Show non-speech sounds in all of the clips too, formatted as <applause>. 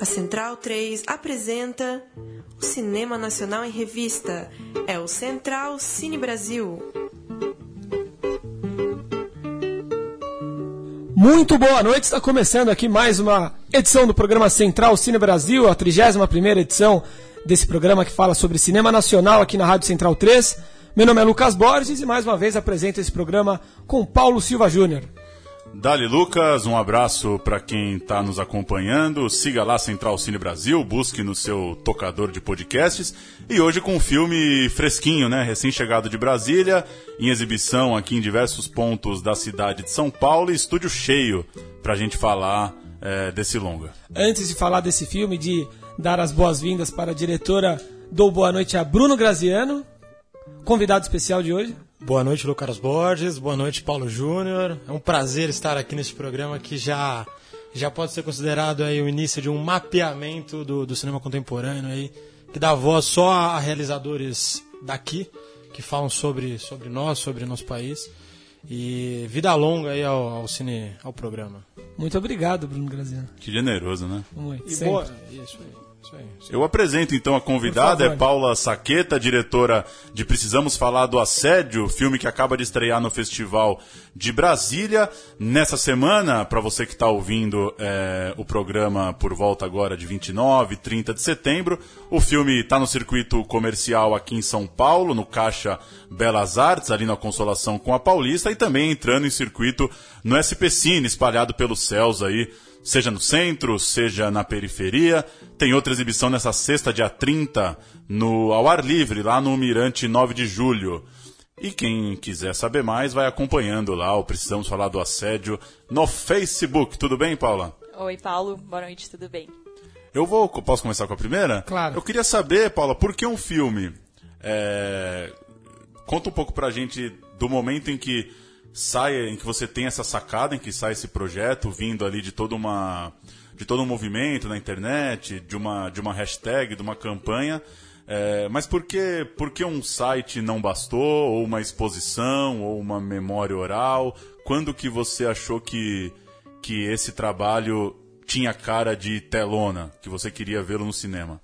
A Central 3 apresenta o Cinema Nacional em Revista. É o Central Cine Brasil. Muito boa noite, está começando aqui mais uma edição do programa Central Cine Brasil, a 31ª edição desse programa que fala sobre cinema nacional aqui na Rádio Central 3. Meu nome é Lucas Borges e mais uma vez apresento esse programa com Paulo Silva Júnior. Dali Lucas, um abraço para quem está nos acompanhando. Siga lá Central Cine Brasil, busque no seu tocador de podcasts. E hoje com um filme fresquinho, né? Recém-chegado de Brasília, em exibição aqui em diversos pontos da cidade de São Paulo e estúdio cheio para a gente falar é, desse longa. Antes de falar desse filme, de dar as boas-vindas para a diretora, dou boa noite a Bruno Graziano, convidado especial de hoje. Boa noite, Lucas Borges. Boa noite, Paulo Júnior. É um prazer estar aqui neste programa que já, já pode ser considerado aí o início de um mapeamento do, do cinema contemporâneo aí, que dá voz só a realizadores daqui, que falam sobre, sobre nós, sobre nosso país. E vida longa aí ao, ao cine, ao programa. Muito obrigado, Bruno Graziano. Que generoso, né? Muito. E Sempre. boa, isso aí. Eu apresento então a convidada, é Paula Saqueta, diretora de Precisamos Falar do Assédio, filme que acaba de estrear no Festival de Brasília. Nessa semana, para você que está ouvindo é, o programa por volta agora de 29, 30 de setembro, o filme está no circuito comercial aqui em São Paulo, no Caixa Belas Artes, ali na Consolação com a Paulista, e também entrando em circuito no SP Cine, espalhado pelos céus aí seja no centro, seja na periferia. Tem outra exibição nessa sexta, dia 30, no ao ar livre, lá no Mirante 9 de julho. E quem quiser saber mais, vai acompanhando lá o Precisamos Falar do Assédio no Facebook. Tudo bem, Paula? Oi, Paulo. Boa noite, tudo bem? Eu vou. Posso começar com a primeira? Claro. Eu queria saber, Paula, por que um filme? É, Conta um pouco pra gente do momento em que sai, em que você tem essa sacada, em que sai esse projeto, vindo ali de toda uma. de todo um movimento na internet, de uma, de uma hashtag, de uma campanha. É, mas por que, por que um site não bastou, ou uma exposição, ou uma memória oral? Quando que você achou que, que esse trabalho tinha cara de telona, que você queria vê-lo no cinema?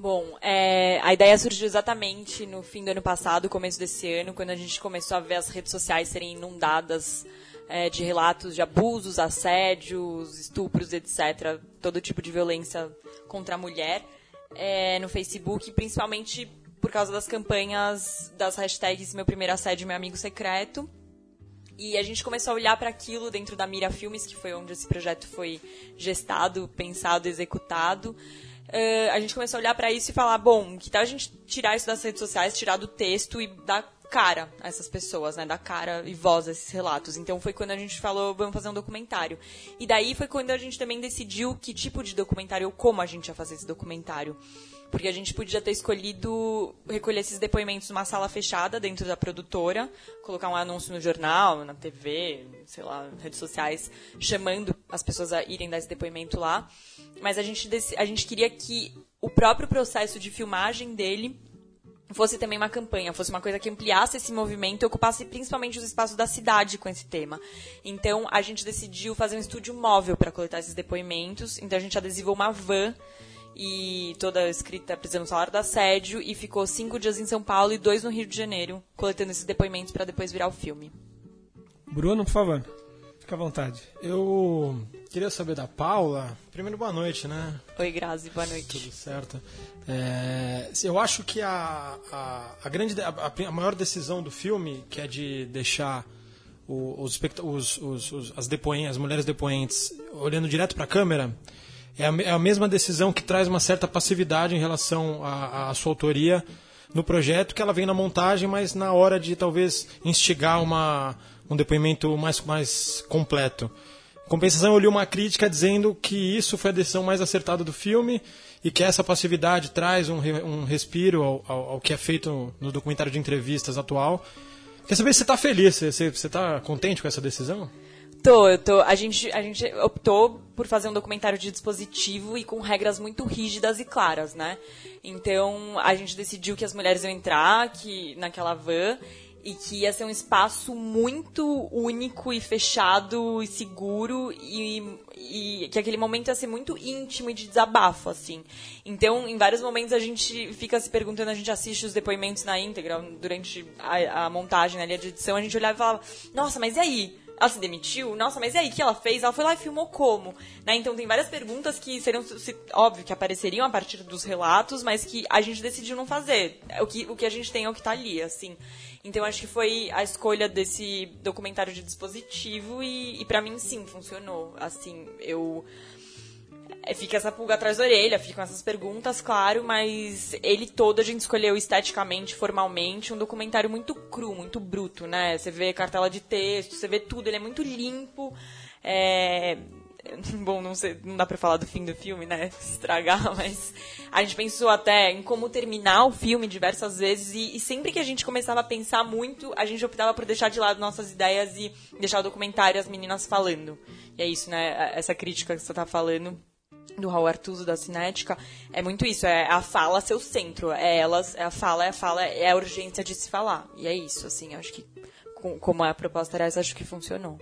Bom, é, a ideia surgiu exatamente no fim do ano passado, começo desse ano, quando a gente começou a ver as redes sociais serem inundadas é, de relatos de abusos, assédios, estupros, etc. Todo tipo de violência contra a mulher é, no Facebook, principalmente por causa das campanhas das hashtags Meu Primeiro Assédio, Meu Amigo Secreto. E a gente começou a olhar para aquilo dentro da Mira Filmes, que foi onde esse projeto foi gestado, pensado, executado. Uh, a gente começou a olhar para isso e falar, bom, que tal a gente tirar isso das redes sociais, tirar do texto e dar cara a essas pessoas, né? Dar cara e voz a esses relatos. Então foi quando a gente falou, vamos fazer um documentário. E daí foi quando a gente também decidiu que tipo de documentário ou como a gente ia fazer esse documentário. Porque a gente podia ter escolhido recolher esses depoimentos numa sala fechada dentro da produtora, colocar um anúncio no jornal, na TV, sei lá, redes sociais, chamando as pessoas a irem dar esse depoimento lá. Mas a gente, a gente queria que o próprio processo de filmagem dele fosse também uma campanha, fosse uma coisa que ampliasse esse movimento e ocupasse principalmente os espaços da cidade com esse tema. Então, a gente decidiu fazer um estúdio móvel para coletar esses depoimentos. Então, a gente adesivou uma van e toda escrita precisando salário do assédio e ficou cinco dias em São Paulo e dois no Rio de Janeiro, coletando esses depoimentos para depois virar o filme. Bruno, por favor. Fica à vontade. Eu queria saber da Paula. Primeiro, boa noite, né? Oi, Grazi, boa noite. Tudo certo. É, eu acho que a, a, a grande, de- a, a maior decisão do filme, que é de deixar o- os, os, os, as, depoen, as mulheres depoentes olhando direto para a câmera, é a, é a mesma decisão que traz uma certa passividade em relação à, sua autoria no projeto, que ela vem na montagem, mas na hora de talvez instigar uma, um depoimento mais, mais completo. Em compensação, eu li uma crítica dizendo que isso foi a decisão mais acertada do filme e que essa passividade traz um, um respiro ao, ao- ao que é feito no documentário de entrevistas atual. Quer saber se você está feliz, você está contente com essa decisão? Tô, eu tô. A gente, a gente optou por fazer um documentário de dispositivo e com regras muito rígidas e claras, né? Então, a gente decidiu que as mulheres iam entrar que, naquela van e que ia ser um espaço muito único e fechado e seguro e, e, que aquele momento ia ser muito íntimo e de desabafo, assim. Então, em vários momentos a gente fica se perguntando, a gente assiste os depoimentos na íntegra, durante a, a montagem, ali, a edição, a gente olhava e falava, nossa, mas e aí? Ela se demitiu? Nossa, mas e aí, o que ela fez? Ela foi lá e filmou como? Né? Então tem várias perguntas que seriam, óbvio, que apareceriam a partir dos relatos, mas que a gente decidiu não fazer. O que, o que a gente tem é o que tá ali, assim. Então acho que foi a escolha desse documentário de dispositivo e, e para mim sim, funcionou. Assim, eu fica essa pulga atrás da orelha, ficam essas perguntas, claro, mas ele todo a gente escolheu esteticamente, formalmente, um documentário muito cru, muito bruto, né? Você vê cartela de texto, você vê tudo, ele é muito limpo. É, <laughs> Bom, não, sei, não dá pra falar do fim do filme, né? <laughs> Estragar, mas a gente pensou até em como terminar o filme diversas vezes e, e, sempre que a gente começava a pensar muito, a gente optava por deixar de lado nossas ideias e deixar o documentário as meninas falando. E é isso, né? Essa crítica que você tá falando do Raul Artuso da Cinética é muito isso, é a fala seu centro, é elas, é a fala, é a fala, é a urgência de se falar. E é isso, assim, acho que como é a proposta essa, acho que funcionou.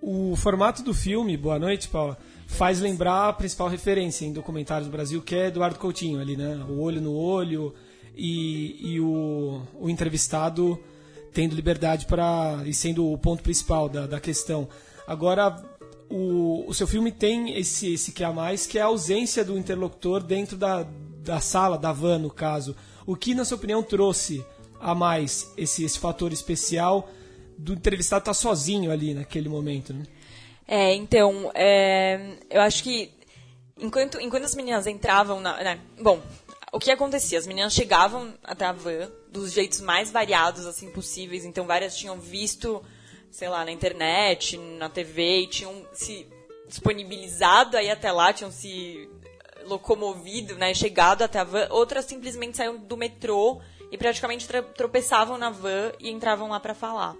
O formato do filme, boa noite, Paula, faz lembrar a principal referência em documentários do Brasil, que é Eduardo Coutinho ali, né? O olho no olho e, e o, o entrevistado tendo liberdade para e sendo o ponto principal da, da questão. Agora, o, o seu filme tem esse, esse que a mais, que é a ausência do interlocutor dentro da, da sala, da van, no caso. O que, na sua opinião, trouxe a mais esse, esse fator especial do entrevistado estar tá sozinho ali naquele momento, né? É, então, é, eu acho que enquanto, enquanto as meninas entravam na. Né, bom, o que acontecia? As meninas chegavam até a van dos jeitos mais variados assim possíveis, então várias tinham visto, sei lá, na internet, na TV, e tinham se disponibilizado aí até lá, tinham se locomovido, né, chegado até a van, outras simplesmente saíam do metrô e praticamente tropeçavam na van e entravam lá para falar.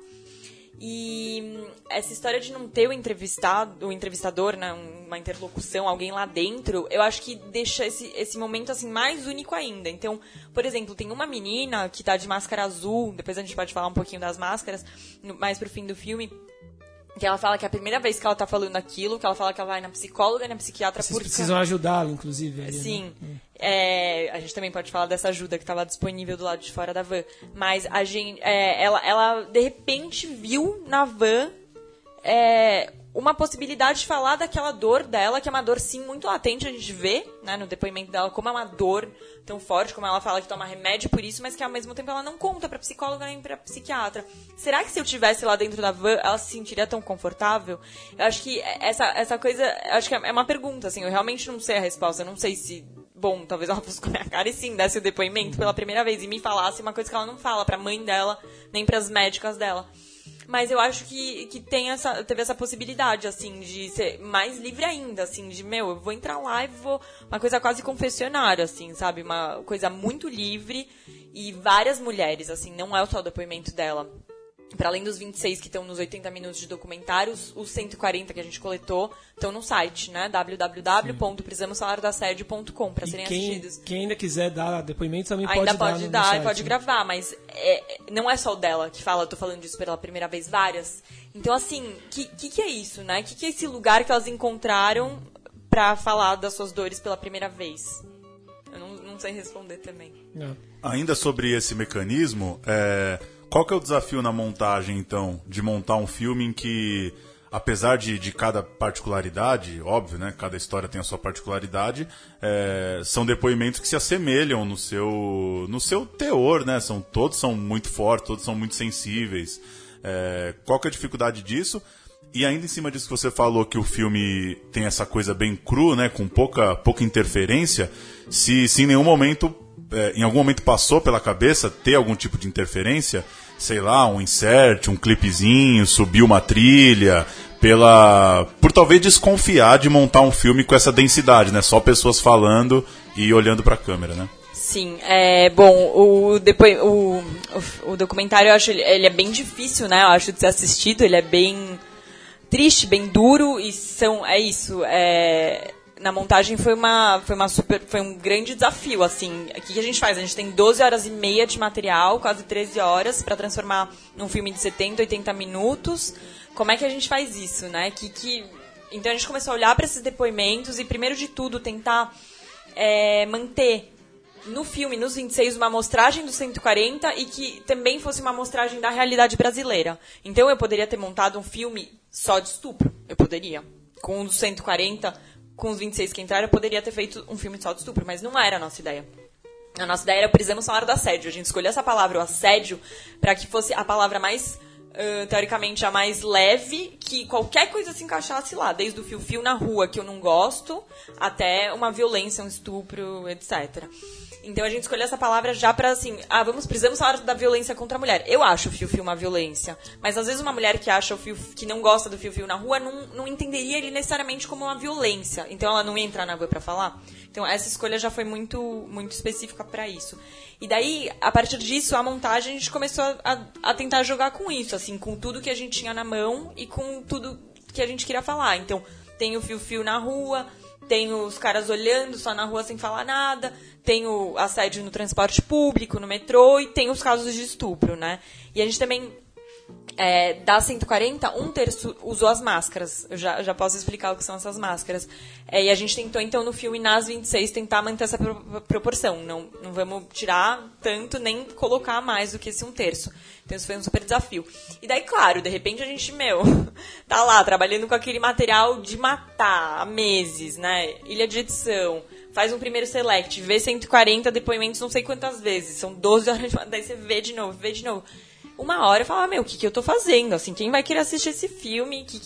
E essa história de não ter o entrevistado, o entrevistador, né, uma interlocução, alguém lá dentro, eu acho que deixa esse, esse momento assim mais único ainda. Então, por exemplo, tem uma menina que tá de máscara azul, depois a gente pode falar um pouquinho das máscaras, mais pro fim do filme, que ela fala que é a primeira vez que ela tá falando aquilo, que ela fala que ela vai na psicóloga e na psiquiatra Vocês porque... precisam ajudá-la, inclusive. Ali, né? Sim. Né? É, a gente também pode falar dessa ajuda que estava disponível do lado de fora da van. Mas a gente, é, ela, ela, de repente, viu na van é, uma possibilidade de falar daquela dor dela, que é uma dor, sim, muito latente, a gente vê né, no depoimento dela, como é uma dor tão forte, como ela fala que toma remédio por isso, mas que ao mesmo tempo ela não conta pra psicóloga nem pra psiquiatra. Será que se eu tivesse lá dentro da van, ela se sentiria tão confortável? Eu acho que essa, essa coisa, acho que é uma pergunta, assim, eu realmente não sei a resposta, eu não sei se bom, talvez ela <laughs> fosse com a minha cara e sim desse o depoimento pela primeira vez e me falasse uma coisa que ela não fala pra mãe dela, nem para as médicas dela. Mas eu acho que, que tem essa, teve essa possibilidade, assim, de ser mais livre ainda, assim, de, meu, eu vou entrar lá e vou. Uma coisa quase confessionária, assim, sabe? Uma coisa muito livre e várias mulheres, assim, não é só o depoimento dela para além dos 26 que estão nos 80 minutos de documentários, os 140 que a gente coletou estão no site, né? www.precisamos-falar-da-sede.com para serem quem, assistidos. Quem ainda quiser dar depoimentos também ainda pode, pode dar. dar, no, pode gravar, mas é, não é só o dela que fala, eu tô falando disso pela primeira vez, várias. Então, assim, o que, que, que, é isso, né? O que, que é esse lugar que elas encontraram para falar das suas dores pela primeira vez? Eu não, não sei responder também. É. Ainda sobre esse mecanismo, é qual que é o desafio na montagem, então, de montar um filme em que, apesar de, de cada particularidade, óbvio, né? Cada história tem a sua particularidade, é, são depoimentos que se assemelham no seu, no seu teor, né? São, todos são muito fortes, todos são muito sensíveis. É, qual que é a dificuldade disso? E ainda em cima disso que você falou que o filme tem essa coisa bem cru, né, com pouca, pouca interferência, se, se em nenhum momento, é, em algum momento passou pela cabeça ter algum tipo de interferência, sei lá, um insert, um clipezinho, subir uma trilha, pela por talvez desconfiar de montar um filme com essa densidade, né? Só pessoas falando e olhando para a câmera, né? Sim, é bom. O, depois, o, o, o documentário eu acho ele, ele, é bem difícil, né? Eu acho de ser assistido. Ele é bem triste, bem duro e são é isso. É, na montagem foi uma, foi uma super, foi um grande desafio, assim. O que a gente faz? A gente tem 12 horas e meia de material, quase 13 horas, para transformar num filme de 70, 80 minutos. Como é que a gente faz isso, né? Que, que... Então a gente começou a olhar para esses depoimentos e, primeiro de tudo, tentar é, manter no filme, nos 26, uma amostragem dos 140 e que também fosse uma amostragem da realidade brasileira. Então eu poderia ter montado um filme só de estupro. Eu poderia. Com os 140, com os 26 que entraram, eu poderia ter feito um filme só de estupro, mas não era a nossa ideia. A nossa ideia era precisamos falar do assédio. A gente escolheu essa palavra, o assédio, para que fosse a palavra mais Uh, teoricamente a mais leve, que qualquer coisa se encaixasse lá, desde o fio-fio na rua, que eu não gosto, até uma violência, um estupro, etc. Então a gente escolheu essa palavra já pra assim, ah, vamos, precisamos falar da violência contra a mulher. Eu acho o fio-fio uma violência. Mas às vezes uma mulher que acha o fio que não gosta do fio-fio na rua não, não entenderia ele necessariamente como uma violência. Então ela não ia entrar na rua pra falar. Então essa escolha já foi muito, muito específica para isso. E daí, a partir disso, a montagem a gente começou a, a tentar jogar com isso, assim, com tudo que a gente tinha na mão e com tudo que a gente queria falar. Então, tem o fio-fio na rua, tem os caras olhando só na rua sem falar nada, tem o assédio no transporte público, no metrô, e tem os casos de estupro, né? E a gente também, é, das 140, um terço usou as máscaras. Eu já, já posso explicar o que são essas máscaras. É, e a gente tentou, então, no filme, nas 26, tentar manter essa pro proporção. Não, não vamos tirar tanto, nem colocar mais do que esse um terço. Então isso foi um super desafio. E daí, claro, de repente a gente, meu, <laughs> tá lá trabalhando com aquele material de matar há meses, né? Ilha de edição. Faz um primeiro select, vê 140 depoimentos não sei quantas vezes. São 12 horas de Daí você vê de novo, vê de novo. Uma hora eu falo, ah, meu, o que, que eu tô fazendo? Assim, quem vai querer assistir esse filme? Que,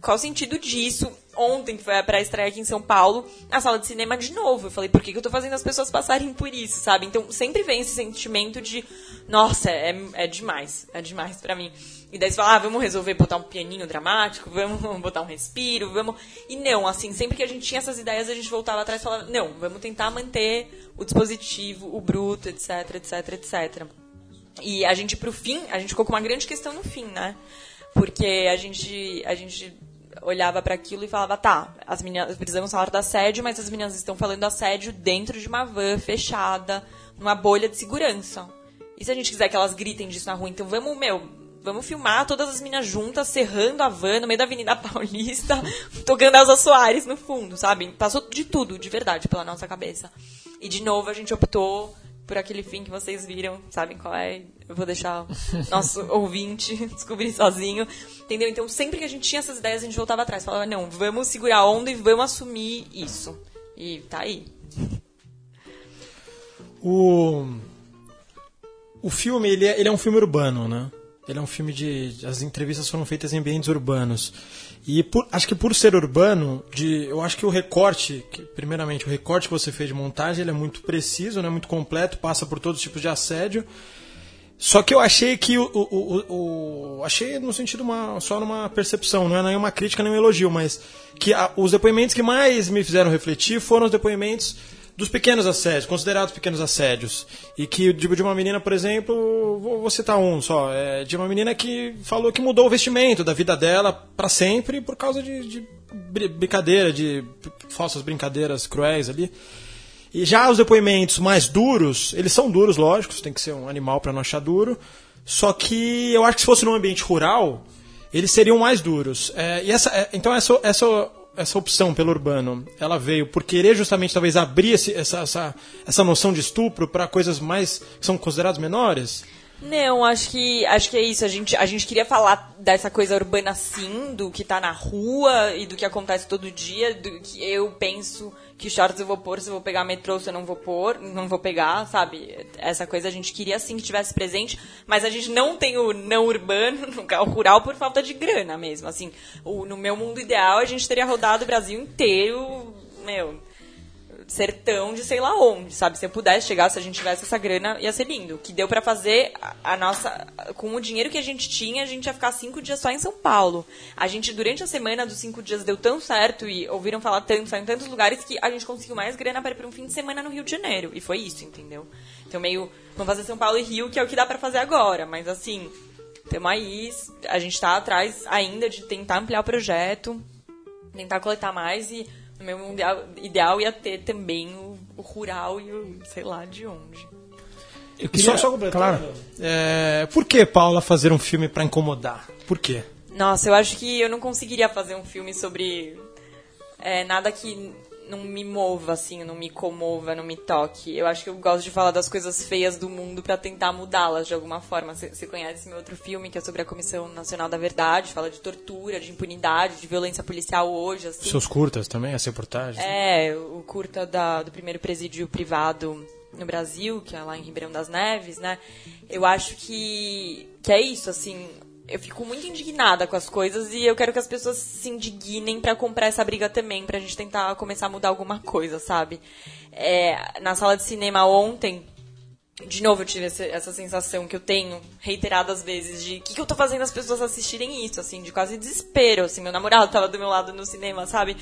qual o sentido disso? Ontem, que foi a pré-estreia aqui em São Paulo, na sala de cinema de novo. Eu falei, por que, que eu tô fazendo as pessoas passarem por isso, sabe? Então, sempre vem esse sentimento de, nossa, é, é demais, é demais para mim. E daí você fala, ah, vamos resolver botar um pianinho dramático, vamos botar um respiro, vamos. E não, assim, sempre que a gente tinha essas ideias, a gente voltava atrás e falava, não, vamos tentar manter o dispositivo, o bruto, etc, etc, etc. E a gente, pro fim, a gente ficou com uma grande questão no fim, né? Porque a gente, a gente olhava para aquilo e falava, tá, as meninas precisamos falar do assédio, mas as meninas estão falando do assédio dentro de uma van fechada, numa bolha de segurança. E se a gente quiser que elas gritem disso na rua, então vamos, meu, vamos filmar todas as meninas juntas, serrando a van no meio da Avenida <laughs> Paulista, tocando Elza Soares no fundo, sabe? Passou de tudo, de verdade, pela nossa cabeça. E de novo a gente optou por aquele fim que vocês viram, sabem qual é? Eu vou deixar nosso <laughs> ouvinte <laughs> descobrir sozinho. Entendeu? Então, sempre que a gente tinha essas ideias, a gente voltava atrás. Falava, não, vamos segurar a onda e vamos assumir isso. E tá aí. O, o filme, ele é, ele é um filme urbano, né? Ele é um filme de. As entrevistas foram feitas em ambientes urbanos. E por, acho que por ser urbano, de, eu acho que o recorte, que, primeiramente, o recorte que você fez de montagem, ele é muito preciso, né, muito completo, passa por todos os tipos de assédio. Só que eu achei que o, o, o, o achei no sentido uma, só numa percepção, não é nenhuma crítica nem um elogio, mas que a, os depoimentos que mais me fizeram refletir foram os depoimentos dos pequenos assédios, considerados pequenos assédios. E que, de, de uma menina, por exemplo, vou, vou citar um só, é, de uma menina que falou que mudou o vestimento da vida dela para sempre por causa de, de brincadeira, de falsas brincadeiras cruéis ali. E já os depoimentos mais duros, eles são duros, lógico, tem que ser um animal para não achar duro. Só que eu acho que se fosse num ambiente rural, eles seriam mais duros. É, e essa, é, então essa, essa essa opção pelo urbano, ela veio por querer justamente talvez abrir esse, essa, essa, essa noção de estupro para coisas mais que são consideradas menores? Não, acho que acho que é isso. A gente, a gente queria falar dessa coisa urbana sim, do que tá na rua e do que acontece todo dia, do que eu penso que shorts eu vou pôr, se eu vou pegar metrô, se eu não vou pôr, não vou pegar, sabe? Essa coisa a gente queria sim que tivesse presente, mas a gente não tem o não urbano, <laughs> o rural por falta de grana mesmo. Assim, o, no meu mundo ideal a gente teria rodado o Brasil inteiro, meu sertão de sei lá onde, sabe? Se eu pudesse chegar, se a gente tivesse essa grana, ia ser lindo. Que deu para fazer a, a, nossa. Com o dinheiro que a gente tinha, a gente ia ficar cinco dias só em São Paulo. A gente, durante a semana dos cinco dias, deu tão certo e ouviram falar tanto, só em tantos lugares, que a gente conseguiu mais grana para ir pra um fim de semana no Rio de Janeiro. E foi isso, entendeu? Então, meio. Vamos fazer São Paulo e Rio, que é o que dá para fazer agora. Mas, assim. Temos aí. A gente tá atrás ainda de tentar ampliar o projeto, tentar coletar mais e meu mundo ideal, ideal ia ter também o, o rural e o sei lá de onde. Eu queria, só, só completar. Claro. É, por que, Paula, fazer um filme para incomodar? Por quê? Nossa, eu acho que eu não conseguiria fazer um filme sobre é, nada que não me mova, assim, não me comova, não me toque. Eu acho que eu gosto de falar das coisas feias do mundo para tentar mudá-las de alguma forma. Você conhece meu outro filme, que é sobre a Comissão Nacional da Verdade, fala de tortura, de impunidade, de violência policial hoje, assim. Seus curtas também, as reportagens? É, o curta da, do primeiro presídio privado no Brasil, que é lá em Ribeirão das Neves, né? Eu acho que, que é isso, assim, eu fico muito indignada com as coisas e eu quero que as pessoas se indignem para comprar essa briga também, pra gente tentar começar a mudar alguma coisa, sabe? É, na sala de cinema ontem, de novo eu tive essa, sensação que eu tenho reiteradas vezes de o que, que, eu tô fazendo as pessoas assistirem isso, assim, de quase desespero, assim, meu namorado tava do meu lado no cinema, sabe?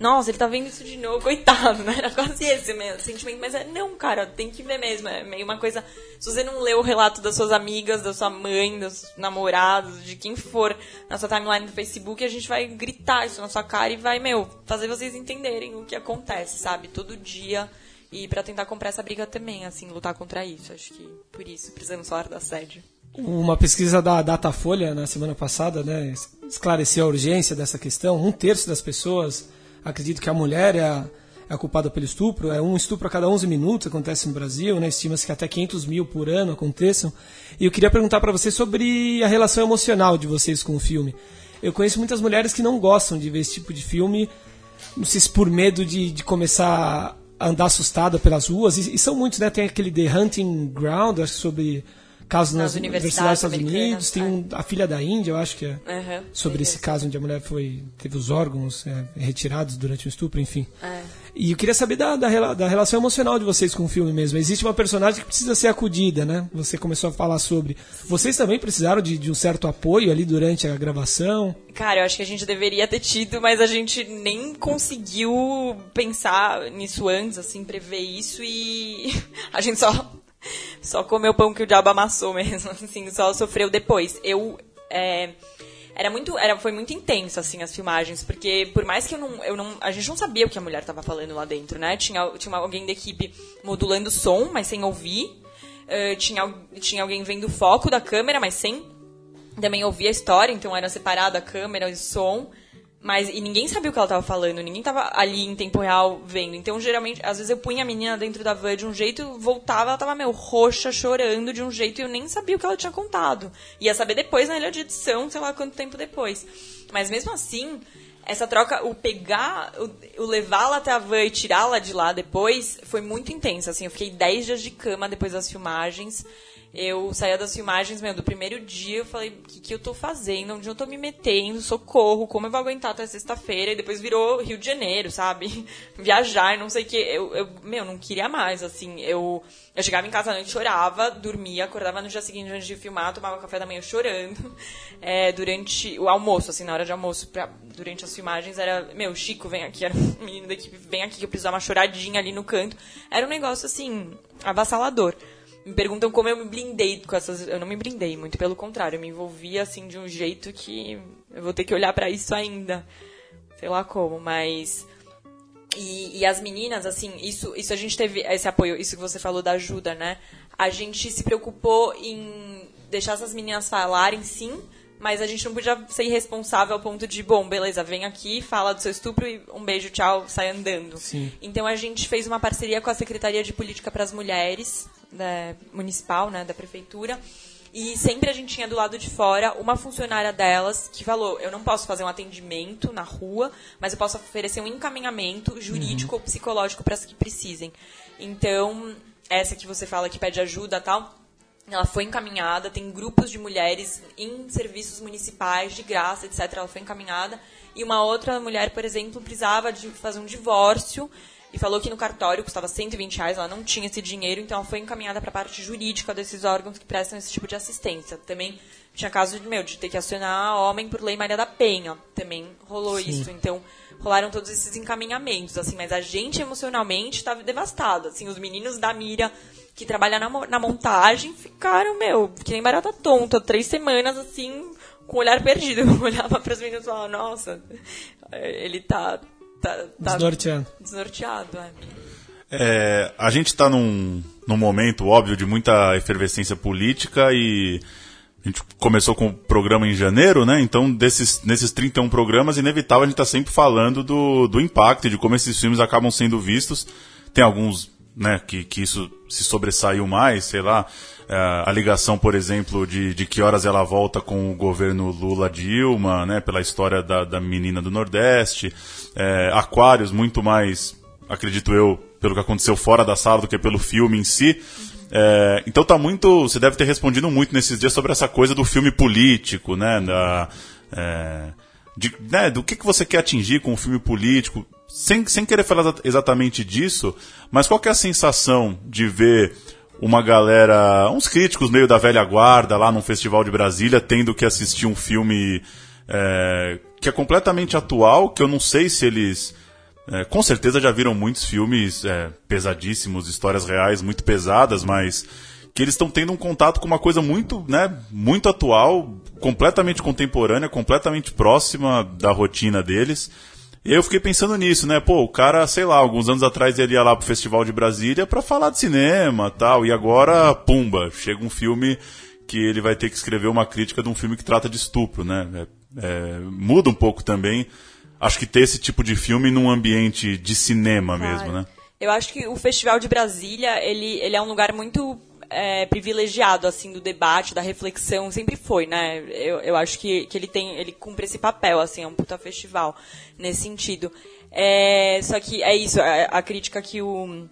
Nossa, ele tá vendo isso de novo, <laughs> coitado, né? Era quase esse mesmo sentimento, mas é, não, cara, tem que ver mesmo, é meio uma coisa, se você não lê o relato das suas amigas, da sua mãe, dos namorados, de quem for na sua timeline do Facebook, a gente vai gritar isso na sua cara e vai, meu, fazer vocês entenderem o que acontece, sabe? Todo dia e para tentar comprar essa briga também, assim, lutar contra isso. Acho que por isso precisamos falar da assédio. Uma pesquisa da Datafolha na semana passada, né, esclareceu a urgência dessa questão. Um terço das pessoas acredita que a mulher é a, é a culpada pelo estupro. É um estupro a cada 11 minutos acontece no Brasil, né? Estima-se que até 500 mil por ano aconteçam. E eu queria perguntar para você sobre a relação emocional de vocês com o filme. Eu conheço muitas mulheres que não gostam de ver esse tipo de filme, não sei se por medo de, de começar andar assustada pelas ruas. E, e, são muitos, né? Tem aquele The Hunting Ground, acho sobre casos nas, nas universidades, dos Estados Unidos. Tem um, a filha da Índia, eu acho que é uhum, sobre esse caso onde a mulher foi teve os órgãos é, retirados durante o estupro, enfim. É. E eu queria saber da, da, da, relação emocional de vocês com o filme mesmo. Existe uma personagem que precisa ser acudida, né? Você começou a falar sobre. Vocês também precisaram de, de um certo apoio ali durante a gravação? Cara, eu acho que a gente deveria ter tido, mas a gente nem conseguiu pensar nisso antes, assim, prever isso e <laughs> a gente só só comeu pão que o diabo amassou mesmo, <laughs> assim, só sofreu depois. Eu é, era muito era foi muito intenso assim as filmagens porque por mais que eu não, eu não a gente não sabia o que a mulher estava falando lá dentro né? Tinha tinha alguém da equipe modulando o som mas sem ouvir. Uh, tinha tinha alguém vendo o foco da câmera mas sem também ouvir a história então era separado a câmera e o som mas, e ninguém sabia o que ela estava falando, ninguém estava ali em tempo real vendo. Então, geralmente, às vezes eu punha a menina dentro da van de um jeito, voltava, ela tava meio roxa, chorando de um jeito e eu nem sabia o que ela tinha contado. Ia saber depois na ilha de edição, sei lá quanto tempo depois. Mas mesmo assim, essa troca, o pegar, o, o levá-la até a van e tirá-la de lá depois, foi muito intensa. Assim, eu fiquei 10 dias de cama depois das filmagens eu saía das filmagens, meu, do primeiro dia, eu falei, o que, que eu tô fazendo? Onde eu tô me metendo? Socorro, como eu vou aguentar até sexta-feira? E depois virou Rio de Janeiro, sabe? <laughs> Viajar, não sei o que. Eu, eu, meu, não queria mais, assim. Eu, eu chegava em casa à noite, chorava, dormia, acordava no dia seguinte antes de filmar, tomava café da manhã chorando. <laughs> É, durante o almoço, assim, na hora de almoço, pra, durante as filmagens, era, meu, Chico, vem aqui, <laughs> era um menino da equipe, vem aqui, que eu precisava uma choradinha ali no canto. Era um negócio, assim, avassalador me perguntam como eu me blindei com essas. Eu não me blindei, muito pelo contrário. Eu me envolvi assim de um jeito que eu vou ter que olhar para isso ainda. Sei lá como, mas. E, e, as meninas, assim, isso, isso a gente teve esse apoio, isso que você falou da ajuda, né? A gente se preocupou em deixar essas meninas falarem, sim, mas a gente não podia ser irresponsável ao ponto de, bom, beleza, vem aqui, fala do seu estupro e um beijo, tchau, sai andando. Sim. Então a gente fez uma parceria com a Secretaria de Política para as Mulheres, municipal, né, da prefeitura. E sempre a gente tinha do lado de fora uma funcionária delas que falou: eu não posso fazer um atendimento na rua, mas eu posso oferecer um encaminhamento jurídico uhum. ou psicológico para as que precisem. Então, essa que você fala que pede ajuda tal, ela foi encaminhada, tem grupos de mulheres em serviços municipais, de graça, etc. Ela foi encaminhada. E uma outra mulher, por exemplo, precisava de fazer um divórcio e falou que no cartório custava 120 reais, ela não tinha esse dinheiro, então ela foi encaminhada para a parte jurídica desses órgãos que prestam esse tipo de assistência. Também tinha caso de, meu, de ter que acionar homem por lei Maria da Penha, também rolou Sim. isso, então rolaram todos esses encaminhamentos, assim, mas a gente emocionalmente estava devastado, assim, os meninos da Mira que trabalham na, na montagem ficaram, meu, que nem barata tonta, três semanas, assim, com o olhar perdido. <laughs> Eu olhava para os meninos e falava, nossa, ele tá tá, tá Desnorteando. desnorteado. É. É, a gente está num, num momento, óbvio, de muita efervescência política e a gente começou com o programa em janeiro, né? Então, desses, nesses 31 programas, inevitável a gente está sempre falando do, do impacto e de como esses filmes acabam sendo vistos. Tem alguns né, que, que isso se sobressaiu mais, sei lá, é, a ligação, por exemplo, de, de que horas ela volta com o governo Lula-Dilma, né, pela história da, da menina do Nordeste, é, Aquários muito mais, acredito eu, pelo que aconteceu fora da sala do que pelo filme em si. É, então tá muito. Você deve ter respondido muito nesses dias sobre essa coisa do filme político, né? Da, é, de, né, do que, que você quer atingir com o filme político. Sem, sem querer falar exatamente disso, mas qual que é a sensação de ver uma galera, uns críticos meio da velha guarda lá num festival de Brasília, tendo que assistir um filme é, que é completamente atual, que eu não sei se eles é, com certeza já viram muitos filmes é, pesadíssimos, histórias reais muito pesadas, mas que eles estão tendo um contato com uma coisa muito, né, muito atual, completamente contemporânea, completamente próxima da rotina deles. E eu fiquei pensando nisso, né? Pô, o cara, sei lá, alguns anos atrás ele ia lá pro Festival de Brasília para falar de cinema tal, e agora, pumba, chega um filme que ele vai ter que escrever uma crítica de um filme que trata de estupro, né? É, é, muda um pouco também acho que ter esse tipo de filme num ambiente de cinema claro. mesmo, né? Eu acho que o Festival de Brasília, ele, ele é um lugar muito é, privilegiado, assim, do debate, da reflexão, sempre foi, né? Eu, eu acho que, que ele tem, ele cumpre esse papel, assim, é um puta festival, nesse sentido. É, só que é isso, a, a crítica que o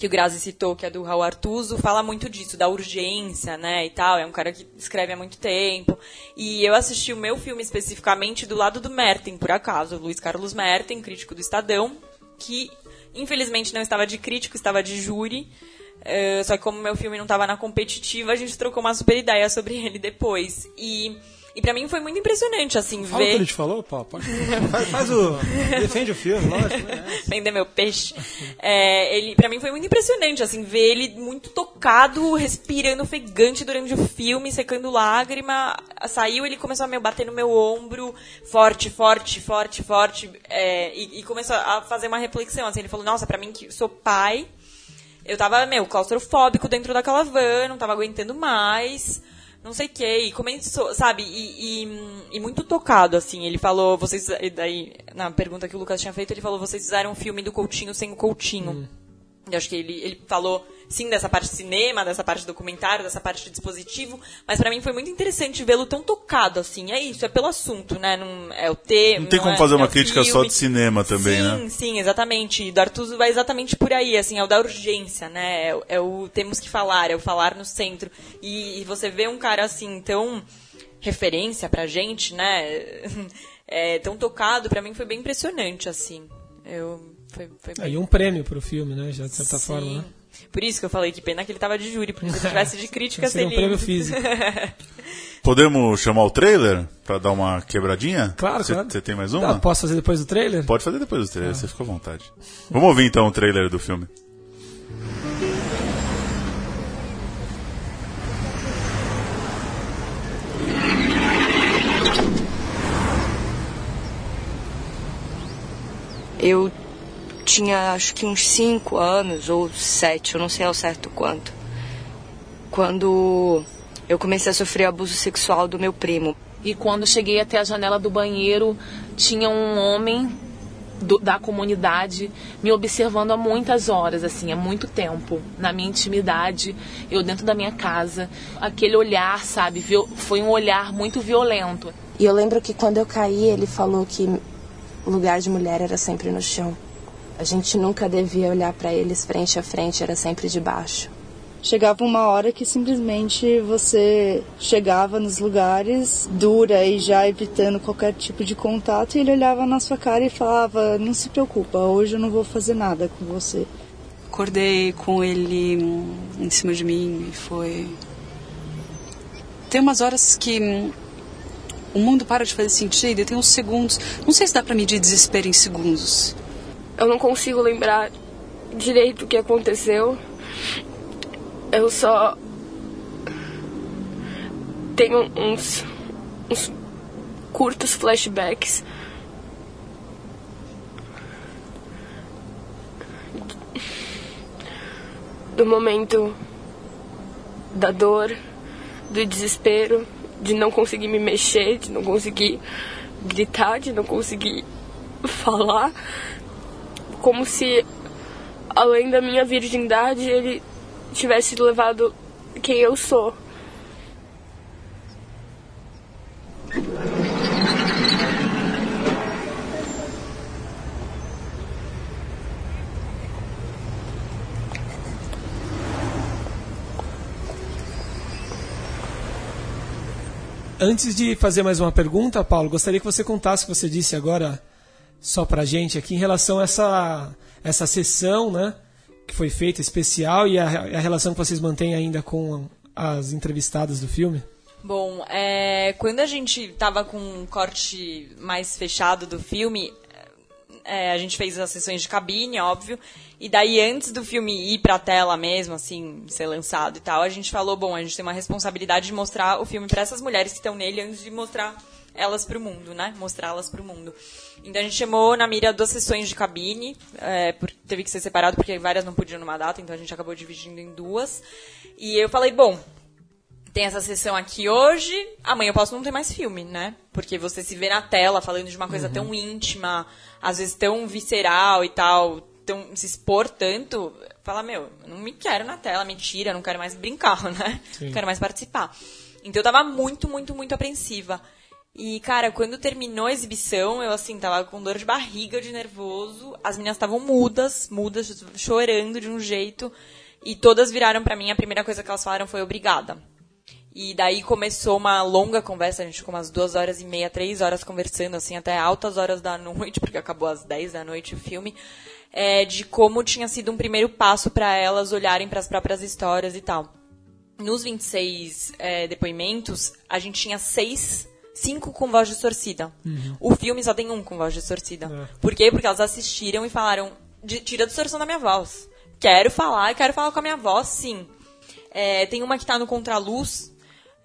que o Grazi citou, que é do Raul Artuso, fala muito disso, da urgência, né, e tal. É um cara que escreve há muito tempo. E eu assisti o meu filme especificamente do lado do Merten, por acaso, Luiz Carlos Merten, crítico do Estadão, que infelizmente não estava de crítico, estava de júri. Uh, só que como meu filme não estava na competitiva, a gente trocou uma super ideia sobre ele depois. E e pra mim foi muito impressionante, assim, Fala ver. o que ele te falou, pô. Pode... <laughs> faz, faz, o. Defende o filme, lógico. Né? Vender meu peixe. É, ele, pra mim foi muito impressionante, assim, ver ele muito tocado, respirando ofegante durante o filme, secando lágrima. Saiu, ele começou a me bater no meu ombro, forte, forte, forte, forte. É, e, e começou a fazer uma reflexão, assim, ele falou, nossa, pra mim que sou pai. Eu tava, meu, claustrofóbico dentro daquela van, não tava aguentando mais não sei o que, e começou, sabe, e, e, e, muito tocado, assim, ele falou, vocês, daí, na pergunta que o Lucas tinha feito, ele falou, vocês fizeram um filme do Coutinho sem o Coutinho. Hum. Eu acho que ele, ele falou, sim, dessa parte de cinema, dessa parte de documentário, dessa parte de dispositivo, mas para mim foi muito interessante vê-lo tão tocado, assim. É isso, é pelo assunto, né? Não é o tema. Não tem como é, fazer uma é crítica filme. só de cinema também, sim, né? Sim, sim, exatamente. E do Artuso vai exatamente por aí, assim, é o da urgência, né? É, é, o temos que falar, é o falar no centro. E, e você vê um cara assim, tão referência pra gente, né? <laughs> É, tão tocado, para mim foi bem impressionante, assim. Eu foi, foi bem... E um prêmio pro filme, né? Já de certa Sim. forma, né? Por isso que eu falei que pena que ele tava de júri, porque se ele tivesse de <laughs> crítica seria um prêmio físico. <laughs> Podemos chamar o trailer pra dar uma quebradinha? Claro, Cê, claro. Você tem mais uma? Ah, posso fazer depois do trailer? Pode fazer depois do trailer, você fica à vontade. Vamos ouvir então o trailer do filme. Eu tinha acho que uns 5 anos ou 7, eu não sei ao certo quanto. Quando eu comecei a sofrer abuso sexual do meu primo. E quando cheguei até a janela do banheiro, tinha um homem do, da comunidade me observando há muitas horas, assim, há muito tempo, na minha intimidade, eu dentro da minha casa. Aquele olhar, sabe, foi um olhar muito violento. E eu lembro que quando eu caí, ele falou que o lugar de mulher era sempre no chão. A gente nunca devia olhar para eles frente a frente, era sempre de baixo. Chegava uma hora que simplesmente você chegava nos lugares dura e já evitando qualquer tipo de contato e ele olhava na sua cara e falava: "Não se preocupa, hoje eu não vou fazer nada com você". Acordei com ele em cima de mim e foi tem umas horas que o mundo para de fazer sentido e tem uns segundos. Não sei se dá para medir desespero em segundos. Eu não consigo lembrar direito o que aconteceu. Eu só tenho uns, uns curtos flashbacks do momento da dor, do desespero de não conseguir me mexer, de não conseguir gritar, de não conseguir falar, como se além da minha virgindade ele tivesse levado quem eu sou. Antes de fazer mais uma pergunta, Paulo, gostaria que você contasse o que você disse agora só pra gente aqui em relação a essa, essa sessão, né? Que foi feita especial e a, a relação que vocês mantêm ainda com as entrevistadas do filme. Bom, é, quando a gente tava com um corte mais fechado do filme, é, a gente fez as sessões de cabine, óbvio. E daí, antes do filme ir pra tela mesmo, assim, ser lançado e tal, a gente falou, bom, a gente tem uma responsabilidade de mostrar o filme para essas mulheres que estão nele antes de mostrar elas pro mundo, né? Mostrá-las pro mundo. Então a gente chamou na mira duas sessões de cabine, é, por, teve que ser separado porque várias não podiam numa data, então a gente acabou dividindo em duas. E eu falei, bom, tem essa sessão aqui hoje, amanhã eu posso não ter mais filme, né? Porque você se vê na tela falando de uma coisa uhum. tão íntima, às vezes tão visceral e tal, tão, se expor tanto, fala, meu, não me quero na tela, mentira, não quero mais brincar, <laughs> né? Sim. Não quero mais participar. Então eu tava muito, muito, muito apreensiva. E, cara, quando terminou a exibição, eu, assim, tava com dor de barriga, de nervoso. As meninas estavam mudas, mudas, chorando de um jeito. E todas viraram para mim, a primeira coisa que elas falaram foi obrigada. E daí começou uma longa conversa, a gente ficou umas duas horas e meia, três horas conversando, assim, até altas horas da <laughs> noite, porque acabou às dez da noite o filme, é, de como tinha sido um primeiro passo para elas olharem para as próprias histórias e tal. Nos 26 é, depoimentos, a gente tinha seis cinco com voz distorcida. Uhum. O filme só tem um com voz distorcida. É. Por quê? Porque elas assistiram e falaram: tira a distorção da minha voz. Quero falar, quero falar com a minha voz, sim. É, tem uma que tá no contraluz,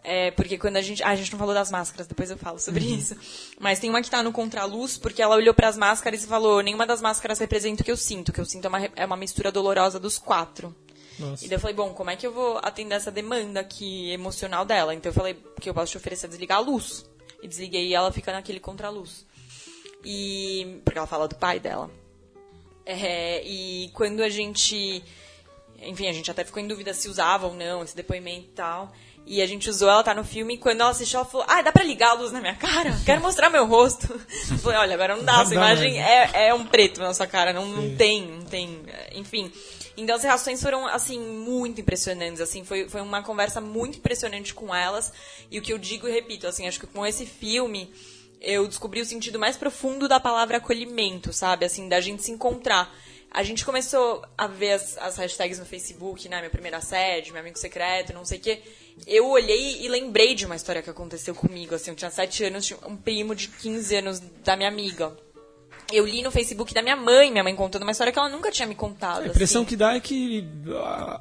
é, porque quando a gente. Ah, a gente não falou das máscaras, depois eu falo sobre uhum. isso. Mas tem uma que tá no contraluz, porque ela olhou para as máscaras e falou: nenhuma das máscaras representa o que eu sinto. O que eu sinto é uma, é uma mistura dolorosa dos quatro. Nossa. E daí eu falei: bom, como é que eu vou atender essa demanda aqui emocional dela? Então eu falei: que eu posso te oferecer desligar a luz. E desliguei e ela fica naquele contraluz. E. Porque ela fala do pai dela. É, e quando a gente. Enfim, a gente até ficou em dúvida se usava ou não esse depoimento e tal. E a gente usou, ela tá no filme, e quando ela assistiu, ela falou, ah, dá pra ligar a luz na minha cara? Quero mostrar meu rosto. <laughs> Eu falei, olha, agora não dá, essa imagem é, é um preto na sua cara, não, não tem, não tem, enfim. Então as reações foram, assim, muito impressionantes, assim, foi, foi uma conversa muito impressionante com elas, e o que eu digo e repito, assim, acho que com esse filme, eu descobri o sentido mais profundo da palavra acolhimento, sabe, assim, da gente se encontrar a gente começou a ver as, as hashtags no Facebook, né? Meu primeiro assédio, meu amigo secreto, não sei o quê. Eu olhei e lembrei de uma história que aconteceu comigo. Assim, eu tinha 7 anos, tinha um primo de 15 anos da minha amiga eu li no Facebook da minha mãe, minha mãe contando uma história que ela nunca tinha me contado. A impressão assim. que dá é que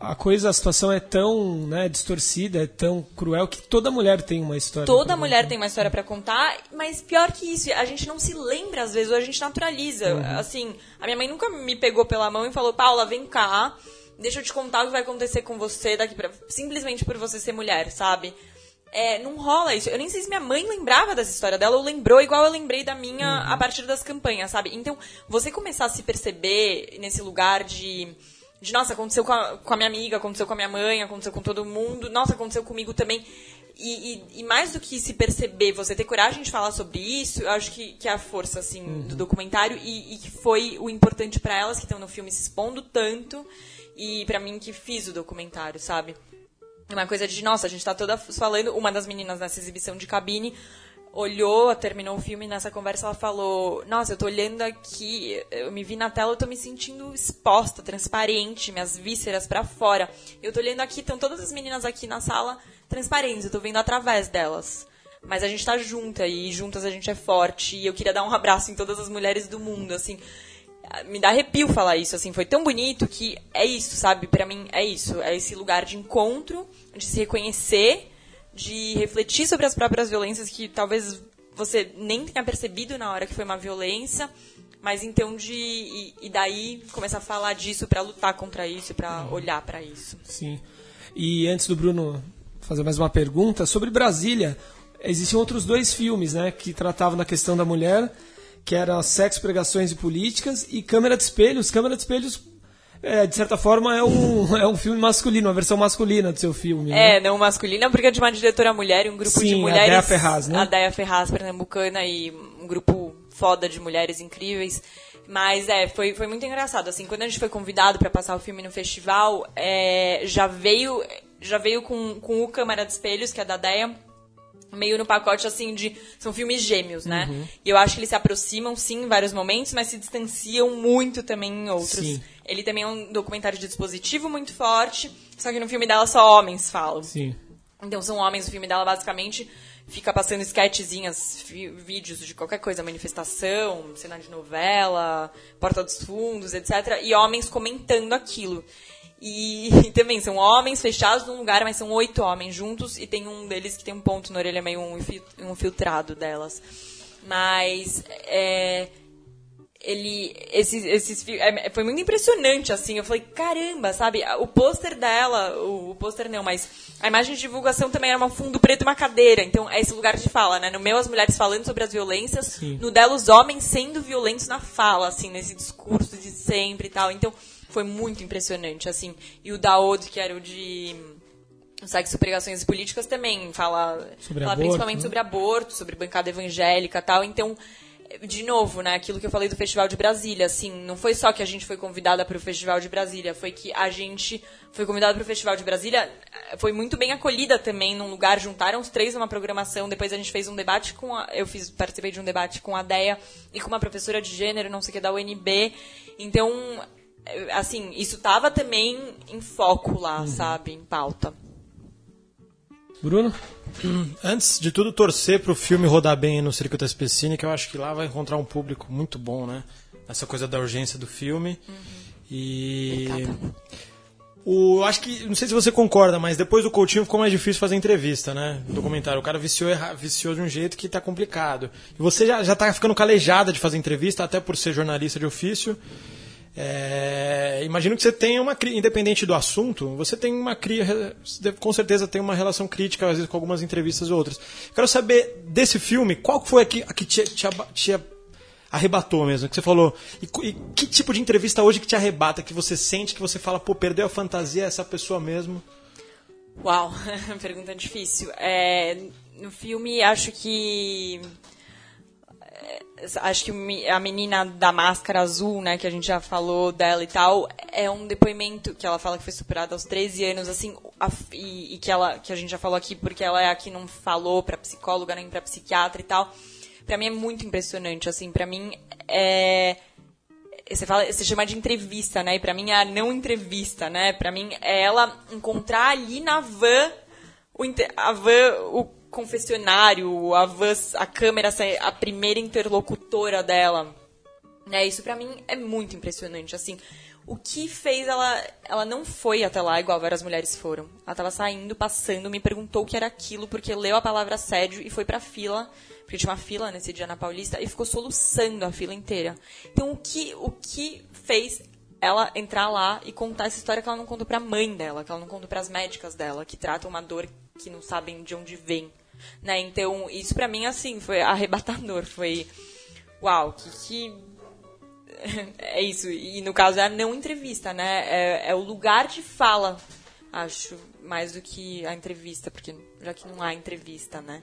a coisa, a situação é tão né, distorcida, é tão cruel que toda mulher tem uma história. Toda mulher tem uma história para contar, mas pior que isso, a gente não se lembra às vezes, ou a gente naturaliza. Uhum. Assim, a minha mãe nunca me pegou pela mão e falou: Paula, vem cá, deixa eu te contar o que vai acontecer com você daqui pra. Simplesmente por você ser mulher, sabe? É, não rola isso. Eu nem sei se minha mãe lembrava dessa história dela ou lembrou igual eu lembrei da minha uhum. a partir das campanhas, sabe? Então, você começar a se perceber nesse lugar de. De, nossa, aconteceu com a, com a minha amiga, aconteceu com a minha mãe, aconteceu com todo mundo, nossa, aconteceu comigo também. E, e, e, mais do que se perceber, você ter coragem de falar sobre isso, eu acho que, que é a força, assim, uhum. do documentário e, e, que foi o importante para elas que estão no filme se expondo tanto e para mim que fiz o documentário, sabe? Uma coisa de, nossa, a gente tá toda falando. Uma das meninas nessa exibição de cabine olhou, terminou o filme nessa conversa ela falou: Nossa, eu tô olhando aqui, eu me vi na tela, eu tô me sentindo exposta, transparente, minhas vísceras para fora. Eu tô olhando aqui, estão todas as meninas aqui na sala transparentes, eu tô vendo através delas. Mas a gente tá junta e juntas a gente é forte. E eu queria dar um abraço em todas as mulheres do mundo, assim me dá arrepio falar isso, assim, foi tão bonito que é isso, sabe? Para mim é isso, é esse lugar de encontro, de se reconhecer, de refletir sobre as próprias violências que talvez você nem tenha percebido na hora que foi uma violência, mas então de. E, e daí começar a falar disso pra lutar contra isso, pra olhar pra isso. Sim. E antes do Bruno fazer mais uma pergunta sobre Brasília, existiam outros dois filmes, né, que tratavam da questão da mulher, que eram Sexo, Pregações e Políticas e Câmara de Espelhos. Câmara de Espelhos, é, de certa forma, é um, <laughs> é um filme masculino, uma versão masculina do seu filme. né? É, não masculina, porque é de uma diretora mulher e um grupo de Sim, a mulheres. Deia Ferraz, né? A Deia Ferraz, pernambucana, e um grupo foda de mulheres incríveis. Mas é, foi, foi muito engraçado. Assim, quando a gente foi convidado para passar o filme no festival, é, já veio já veio com, com o Câmara de Espelhos, que é da Deia, meio no pacote assim de são filmes gêmeos, né? Uhum. E eu acho que eles se aproximam sim em vários momentos, mas se distanciam muito também em outros. Sim. Ele também é um documentário de dispositivo muito forte, só que no filme dela só homens falam. Sim. Então são homens, o filme dela basicamente fica passando sketchzinhas, vídeos de qualquer coisa, manifestação, cena de novela, Porta dos Fundos, etc. E homens comentando aquilo. <laughs> E, também são homens fechados num lugar, mas são oito homens juntos e tem um deles que tem um ponto na orelha, meio um, um infiltrado delas. Mas é, ele esses esses fi- é, foi muito impressionante assim eu falei caramba sabe o pôster dela o, o pôster não mas a imagem de divulgação também era um fundo preto e uma cadeira então é esse lugar de fala né no meu as mulheres falando sobre as violências Sim. no dela os homens sendo violentos na fala assim nesse discurso de sempre e tal então foi muito impressionante assim e o Daoud que era o de o Sexo, Pregações e Políticas também fala, Sobre fala aborto, principalmente né? sobre aborto, sobre bancada evangélica tal. Então, de novo, né, aquilo que eu falei do Festival de Brasília, assim, não foi só que a gente foi convidada para o Festival de Brasília, foi que a gente foi convidada para o Festival de Brasília, eh, foi muito bem acolhida também num lugar, juntaram os três numa programação, depois a gente fez um debate com a, eu fiz participei de um debate com a Deia e com uma professora de gênero, não sei o que da UNB. Então, assim, isso tava também em foco lá, sabe, em pauta. Bruno? <clears throat> Antes de tudo, torcer pro filme rodar bem no Circuito Especine, que eu acho que lá vai encontrar um público muito bom, né? Essa coisa da urgência do filme. E. O, eu acho que, não sei se você concorda, mas depois do Coutinho ficou mais difícil fazer entrevista, né? Documentário. O cara viciou, viciou de um jeito que tá complicado. E você já, já tá ficando calejada de fazer entrevista, até por ser jornalista de ofício. É, imagino que você tenha uma independente do assunto, você tem uma com certeza tem uma relação crítica às vezes com algumas entrevistas ou outras. Quero saber desse filme, qual foi a que, a que te, te te arrebatou mesmo, que você falou, e, e que tipo de entrevista hoje que te arrebata, que você sente que você fala, pô, perdeu a fantasia essa pessoa mesmo? Uau, <laughs> pergunta difícil. É, no filme, acho que. Acho que a menina da máscara azul, né, que a gente já falou dela e tal, é um depoimento que ela fala que foi superada aos 13 anos, assim, a- e, e que, ela, que a gente já falou aqui, porque ela é a que não falou pra psicóloga nem pra psiquiatra e tal. Pra mim é muito impressionante, assim, pra mim é você fala, você chama de entrevista, né? E pra mim é a não entrevista, né? Pra mim é ela encontrar ali na van o a van, o confessionário, a van, a câmera, a primeira interlocutora dela. Né? Isso pra mim é muito impressionante, assim. O que fez ela ela não foi até lá igual várias mulheres foram. Ela tava saindo, passando, me perguntou o que era aquilo porque leu a palavra assédio e foi pra fila, porque tinha uma fila nesse dia na Paulista e ficou soluçando a fila inteira. Então o que o que fez ela entrar lá e contar essa história que ela não contou pra mãe dela, que ela não contou pras médicas dela, que tratam uma dor que não sabem de onde vem, né? Então, isso pra mim assim foi arrebatador, foi uau, que que <laughs> é isso. E no caso é a não entrevista, né? É, é o lugar de fala, acho, mais do que a entrevista, porque já que não há entrevista, né?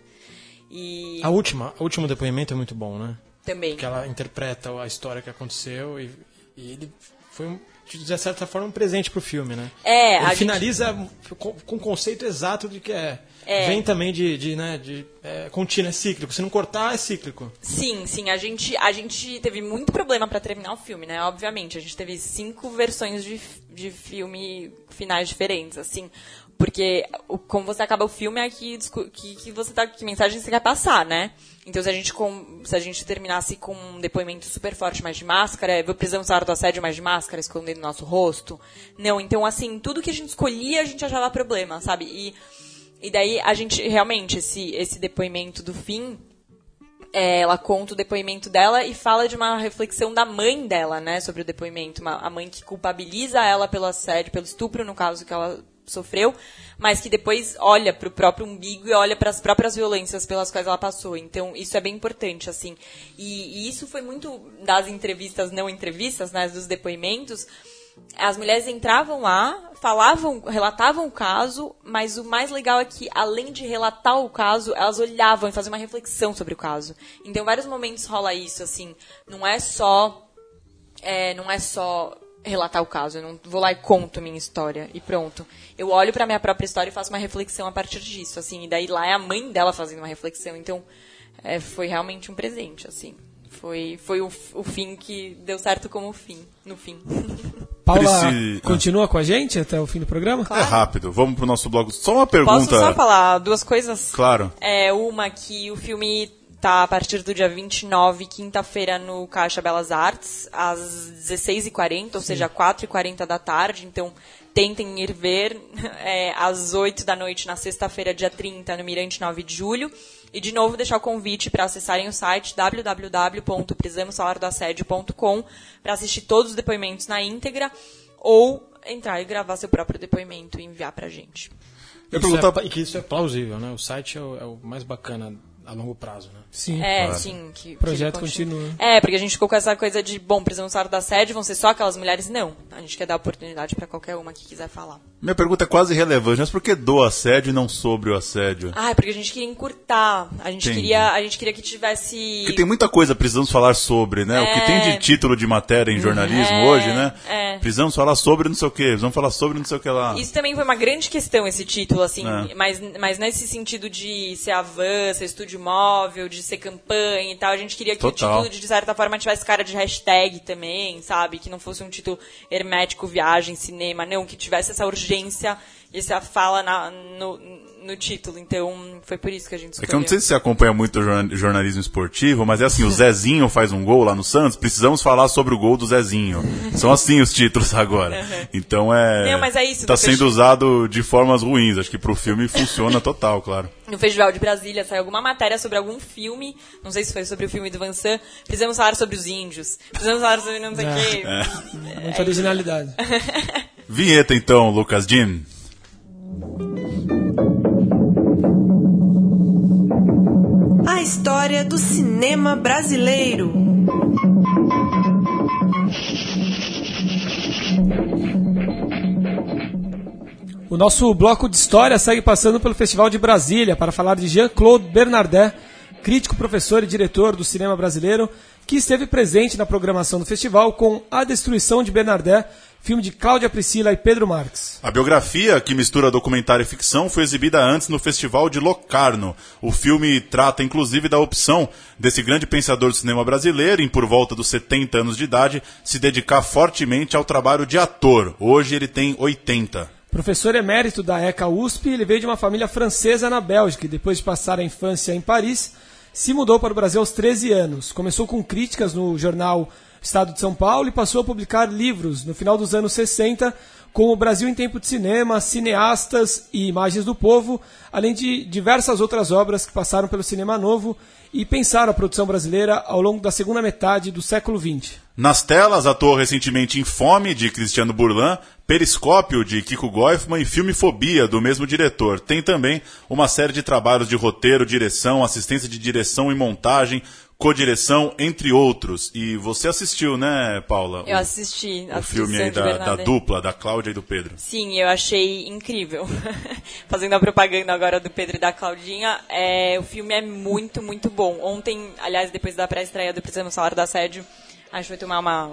E A última, o último depoimento é muito bom, né? também. Que ela interpreta a história que aconteceu e, e ele foi, de certa forma, um presente pro filme, né? É, a ele gente- finaliza com, com o conceito exato de que é. É. Vem também de, de, né, de é, contínuo, é cíclico. Se não cortar, é cíclico. Sim, sim, a gente, a gente teve muito problema pra terminar o filme, né? Obviamente, a gente teve cinco versões de, de filme finais diferentes, assim, porque como você acaba o filme é que, que, que você tá, que mensagem você quer passar, né? Então, se a gente com, se a gente terminasse com um depoimento super forte, mais de máscara, precisamos usar do assédio mais de máscara, escondendo nosso rosto. Não, então assim, tudo que a gente escolhia, a gente achava problema, sabe? E e daí a gente realmente esse esse depoimento do fim É, ela conta o depoimento dela e fala de uma reflexão da mãe dela, né, sobre o depoimento. Uma, a mãe que culpabiliza ela pelo assédio, pelo estupro, no caso que ela sofreu, mas que depois olha para o próprio umbigo e olha para as próprias violências pelas quais ela passou. Então, isso é bem importante, assim. E, e isso foi muito das entrevistas, não entrevistas, né, dos depoimentos. As mulheres entravam lá, falavam, relatavam o caso, mas o mais legal é que, além de relatar o caso, elas olhavam e faziam uma reflexão sobre o caso. Então, em vários momentos rola isso, assim. Não é só. É, não é só relatar o caso. Eu não vou lá e conto minha história e pronto. Eu olho para minha própria história e faço uma reflexão a partir disso, assim. E daí lá é a mãe dela fazendo uma reflexão. Então, é, foi realmente um presente, assim. Foi, foi o, o fim que deu certo como fim, no fim. <laughs> Paula Preci- continua com a gente até o fim do programa? É rápido, vamos pro nosso blog. Só uma pergunta. Posso só falar duas coisas? Claro. É uma que o filme tá a partir do dia 29, quinta-feira, no Caixa Belas Artes, às 16h40, ou seja, 4h40 da tarde. Então, tentem ir ver <laughs> é, às 8 da noite, na sexta-feira, dia 30, no Mirante 9 de julho. E, de novo, deixar o convite para acessarem o site www.prisamasalardoassédio.com para assistir todos os depoimentos na íntegra ou entrar e gravar seu próprio depoimento e enviar pra gente. Eu Isso perguntar- é, e que isso é plausível, né? O site é o, é o mais bacana a longo prazo, né? Sim. É, Claro. sim. Que, O projeto que ele continua. É, porque a gente ficou com essa coisa de, bom, precisamos falar da sede, vão ser só aquelas mulheres? Não. A gente quer dar oportunidade pra qualquer uma que quiser falar. Minha pergunta é quase irrelevante, mas por que do assédio e não sobre o assédio? Ah, é porque a gente queria encurtar. A gente, Entendi. queria, a gente queria que tivesse. Porque tem muita coisa precisamos falar sobre, né? O que É. tem de título de matéria em jornalismo É, hoje, né? é. Precisamos falar sobre não sei o quê, precisamos falar sobre não sei o que lá. Isso também foi uma grande questão, esse título, assim, É. mas, mas nesse sentido de ser a van, ser estúdio móvel, de ser campanha e tal, a gente queria que Total. o título, de certa forma, tivesse cara de hashtag também, sabe? Que não fosse um título hermético, viagem, cinema, não, que tivesse essa urgência e essa fala na- no, no título. Então, foi por isso que a gente É escolheu. que eu não sei se você acompanha muito o jorna- jornalismo esportivo, mas é assim, o <laughs> Zezinho faz um gol lá no Santos, precisamos falar sobre o gol do Zezinho. São assim os títulos agora. Então é. Não, mas é isso, Tá sendo usado de formas ruins. Acho que pro filme funciona <laughs> total, claro. no Festival de Brasília saiu alguma matéria sobre algum filme, não sei se foi sobre o filme do Van Sant, precisamos falar sobre os índios, precisamos falar sobre não sei o É. quê. Muita originalidade. <laughs> Vinheta então, Lucas Jean. A história do cinema brasileiro. O nosso bloco de história segue passando pelo Festival de Brasília para falar de Jean-Claude Bernardet, crítico, professor e diretor do cinema brasileiro, que esteve presente na programação do festival com A Destruição de Bernardet, filme de Cláudia Priscila e Pedro Marques. A biografia, que mistura documentário e ficção, foi exibida antes no Festival de Locarno. O filme trata, inclusive, da opção desse grande pensador do cinema brasileiro, em por volta dos 70 anos de idade, se dedicar fortemente ao trabalho de ator. Hoje ele tem 80. Professor emérito da ECA USP, ele veio de uma família francesa na Bélgica e depois de passar a infância em Paris, se mudou para o Brasil aos 13 anos. Começou com críticas no jornal Estado de São Paulo e passou a publicar livros no final dos anos 60, como Brasil em Tempo de Cinema, Cineastas e Imagens do Povo, além de diversas outras obras que passaram pelo cinema novo e pensaram a produção brasileira ao longo da segunda metade do século XX. Nas telas, atuou recentemente em Fome, de Cristiano Burlan, Periscópio, de Kiko Goifman e Filme Fobia, do mesmo diretor. Tem também uma série de trabalhos de roteiro, direção, assistência de direção e montagem, codireção, entre outros. E você assistiu, né, Paula? Eu assisti O filme aí da, da dupla, da Cláudia e do Pedro. Sim, eu achei incrível. <laughs> Fazendo a propaganda agora do Pedro e da Claudinha, é, o filme é muito, muito bom. Ontem, aliás, depois da pré-estreia do Precisamos Falar do Assédio, a gente foi tomar uma...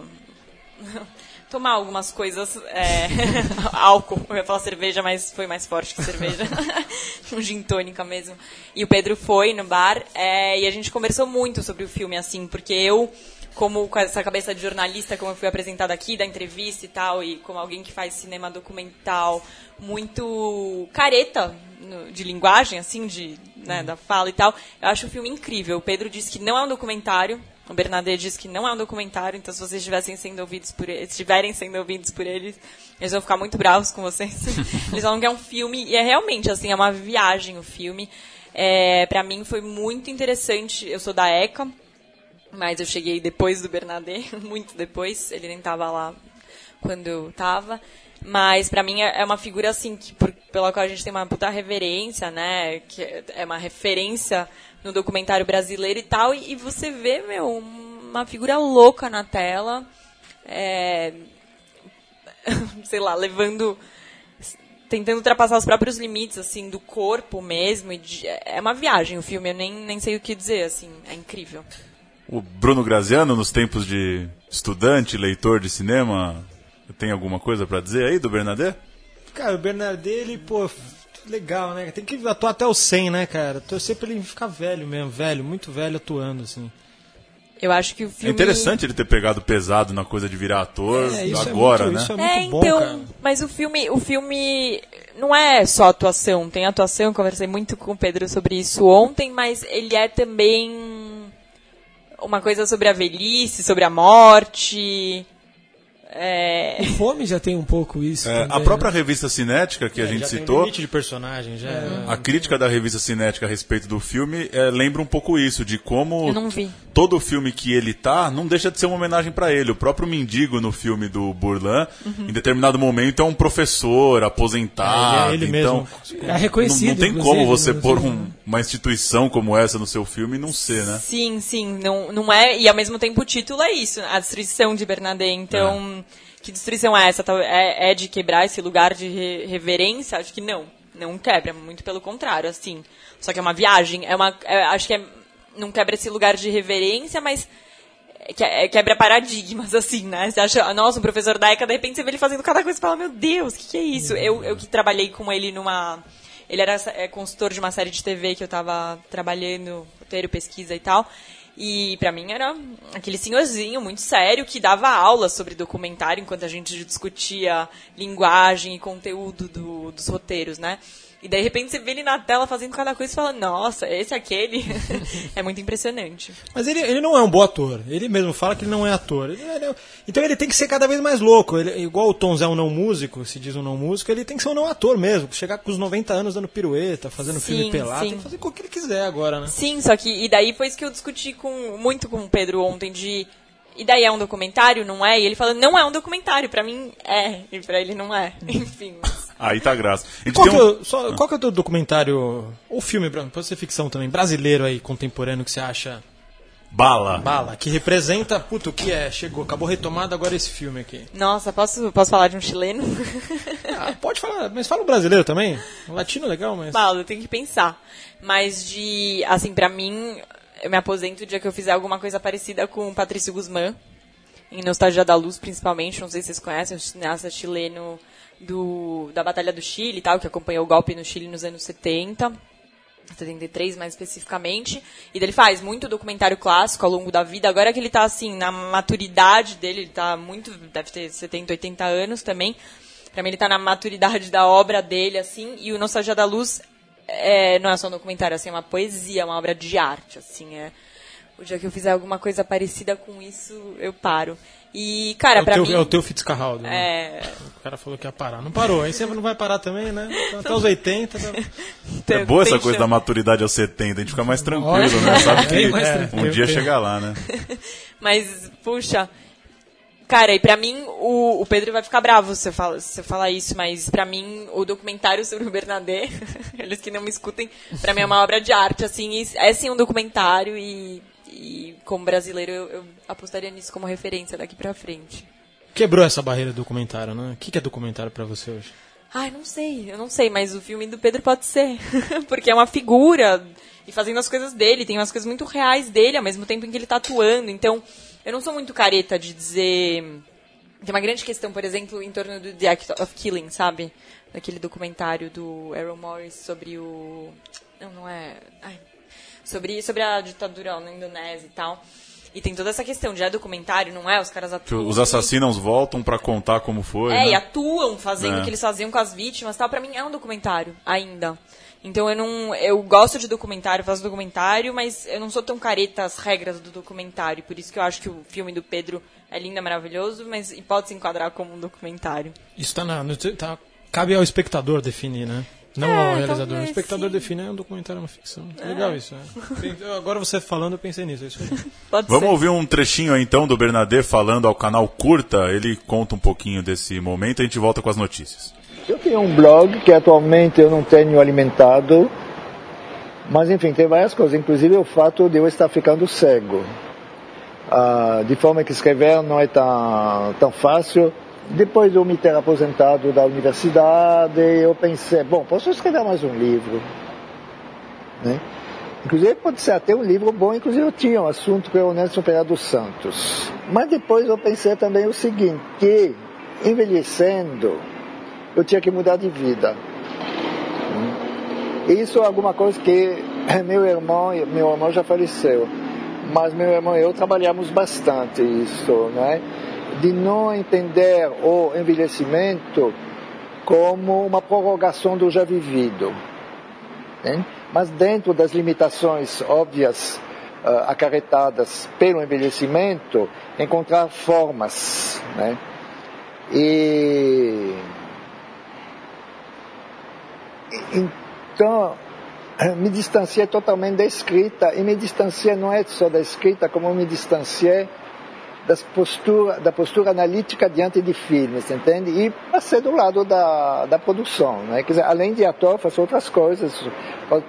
tomar algumas coisas, é, <laughs> álcool, eu ia falar cerveja, mas foi mais forte que cerveja, <laughs> um gin tônica mesmo. E o Pedro foi no bar, é, e a gente conversou muito sobre o filme, assim, porque eu, como com essa cabeça de jornalista, como eu fui apresentada aqui, da entrevista e tal, e como alguém que faz cinema documental muito careta no- de linguagem, assim, de, né, da fala e tal, eu acho o filme incrível. O Pedro disse que não é um documentário, o Bernadette disse que não é um documentário, então se vocês estivessem sendo ouvidos por eles, estiverem sendo ouvidos por eles, eles vão ficar muito bravos com vocês. <laughs> eles falam que é um filme, e é realmente, assim, é uma viagem o filme. É, para mim foi muito interessante. Eu sou da ECA, mas eu cheguei depois do Bernadette, <laughs> muito depois. Ele nem tava lá quando eu tava. Mas para mim é é uma figura assim que por, pela qual a gente tem uma puta reverência, né? Que é uma referência no documentário brasileiro e tal. E, e você vê, meu, uma figura louca na tela. É, <laughs> sei lá, levando tentando ultrapassar os próprios limites assim do corpo mesmo e de- é uma viagem o filme eu nem, nem sei o que dizer assim é incrível O Bruno Graziano, nos tempos de estudante, leitor de cinema, tem alguma coisa pra dizer aí do Bernadette? Cara, o Bernardet, ele, pô, legal, né? Tem que atuar até os 100, né, cara? Torcer pra ele ficar velho mesmo, velho, muito velho atuando, assim. eu acho que o É filme interessante ele ter pegado pesado na coisa de virar ator É, isso é agora, muito- né? isso é É, muito bom, então, cara. mas o filme, o filme não é só atuação, tem atuação, eu conversei muito com o Pedro sobre isso ontem, mas ele é também uma coisa sobre a velhice, sobre a morte. É, O Fome já tem um pouco isso. É, a própria né? revista Cinética que a É, gente já tem um citou, limite de personagem, já. é. a crítica da revista Cinética a respeito do filme é, lembra um pouco isso, de como eu não vi. todo filme que ele tá não deixa de ser uma homenagem pra ele. O próprio mendigo no filme do Burlan, Uhum. em determinado momento, é um professor aposentado. É, ele é ele então, mesmo. É reconhecido. não, não tem como você no- pôr um- uma instituição como essa no seu filme e não ser, né? Sim, sim, não, não é. E ao mesmo tempo o título é isso, a destruição de Bernadette. Então, que destruição é essa? É, é de quebrar esse lugar de re- reverência? Acho que não. Não quebra, muito pelo contrário, assim. Só que é uma viagem. É uma, é- acho que é, não quebra esse lugar de reverência, mas é- quebra paradigmas, <laughs> assim, né? Você acha, nossa, o professor da ECA, de repente você vê ele fazendo cada coisa e fala, meu Deus, o que, que é isso? Eu, eu que trabalhei com ele numa. Ele era é, consultor de uma série de TV que eu tava trabalhando, roteiro, pesquisa e tal. E pra mim era aquele senhorzinho muito sério que dava aula sobre documentário enquanto a gente discutia linguagem e conteúdo do- dos roteiros, né? E daí, de repente, você vê ele na tela fazendo cada coisa e fala, nossa, esse é aquele. <laughs> é muito impressionante. Mas ele, ele não é um bom ator. Ele mesmo fala que ele não é ator. Ele- ele é- então ele tem que ser cada vez mais louco. Ele, igual o Tom Zé é um não músico, se diz um não músico, ele tem que ser um não ator mesmo. Chegar com os 90 anos dando pirueta, fazendo Sim, filme pelado, sim. tem que fazer o que ele quiser agora, né? Sim, só que. E daí foi isso que eu discuti com, muito com o Pedro ontem de. E daí é um documentário, não é? E ele falando, não é um documentário, pra mim é, e pra ele não é. <laughs> Enfim. Aí tá graça. Qual, tem que, um- é o- só- qual que é o teu documentário, ou filme, Bruno, pode ser ficção também, brasileiro aí, contemporâneo, que você acha Bala. bala, que representa, puto, o que é, chegou, acabou retomado agora esse filme aqui. Nossa, posso, posso falar de um chileno? <laughs> Ah, pode falar, mas fala o brasileiro também. O latino é legal, mas... Paulo, eu tenho que pensar. Mas de. Assim, pra mim, eu me aposento o dia que eu fizer alguma coisa parecida com o Patrício Guzmán. Em Nostalgia da Luz, principalmente. Não sei se vocês conhecem, um cineasta chileno do, da Batalha do Chile e tal, que acompanhou o golpe no Chile nos anos 70. 73 mais especificamente. E ele faz muito documentário clássico ao longo da vida. Agora que ele tá assim, na maturidade dele, ele tá muito. deve ter 70, 80 anos também. Pra mim, ele tá na maturidade da obra dele, assim. E o Nostalgia da Luz é, não é só um documentário, assim, é uma poesia, uma obra de arte, assim. É, o dia que eu fizer alguma coisa parecida com isso, eu paro. E, cara, é, o pra teu, mim. é o teu Fitzcarraldo. né? É. O cara falou que ia parar. Não parou, aí você não vai parar também, né? Então, Até os 80. Tá... É boa essa coisa da maturidade aos 70, a gente fica mais tranquilo, né? Sabe bem que mais um dia chega lá, né? <laughs> Mas, puxa. Cara, e pra mim, o, o Pedro vai ficar bravo se eu, falar, se eu falar isso, mas pra mim, o documentário sobre o Bernadette, <laughs> eles que não me escutem, pra mim é uma obra de arte, assim, é sim um documentário e, e como brasileiro eu, eu apostaria nisso como referência daqui pra frente. Quebrou essa barreira do documentário, né? O que é documentário pra você hoje? Ai, não sei, eu não sei, mas o filme do Pedro pode ser. <laughs> Porque é uma figura e fazendo as coisas dele, tem umas coisas muito reais dele ao mesmo tempo em que ele tá atuando. Então, eu não sou muito careta de dizer. Tem uma grande questão, por exemplo, em torno do The Act of Killing, sabe? Daquele documentário do Aaron Morris sobre o. Não, não é. Ai. Sobre, sobre a ditadura na Indonésia e tal. E tem toda essa questão de é documentário, não é? Os caras atuam. os assassinos voltam pra contar como foi. É, né? e atuam fazendo É. o que eles faziam com as vítimas e tal. Pra mim é um documentário, ainda. Então eu não. Eu gosto de documentário, faço documentário, mas eu não sou tão careta às regras do documentário. Por isso que eu acho que o filme do Pedro é lindo, é maravilhoso, mas e pode se enquadrar como um documentário. Isso tá na. no- Tá, cabe ao espectador definir, né? Não É, ao realizador. O talvez, espectador sim. define, é um documentário, é uma ficção. Legal isso, é. Agora você falando, eu pensei nisso, é isso aí. <laughs> Pode Vamos ser. ouvir um trechinho aí, então do Bernadette falando ao canal Curta. Ele conta um pouquinho desse momento e a gente volta com as notícias. Eu tenho um blog que atualmente eu não tenho alimentado, mas enfim, tem várias coisas, inclusive o fato de eu estar ficando cego. Ah, de forma que escrever não é tão, tão fácil. Depois de eu me ter aposentado da universidade, eu pensei, bom, posso escrever mais um livro. Né? Inclusive pode ser até um livro bom, inclusive eu tinha um assunto com o Nelson Pereira dos Santos. Mas depois eu pensei também o seguinte, que envelhecendo, eu tinha que mudar de vida. Isso é alguma coisa que <coughs> meu irmão, meu irmão já faleceu, mas meu irmão e eu trabalhamos bastante isso, né? De não entender o envelhecimento como uma prorrogação do já vivido, né? mas dentro das limitações óbvias uh, acarretadas pelo envelhecimento, encontrar formas, né? E então, <coughs> me distanciei totalmente da escrita, e me distanciei não é só da escrita, como me distanciei das postura, da postura analítica diante de filmes, entende? E passei do lado da, da produção, né? Quer dizer, além de ator, faço outras coisas,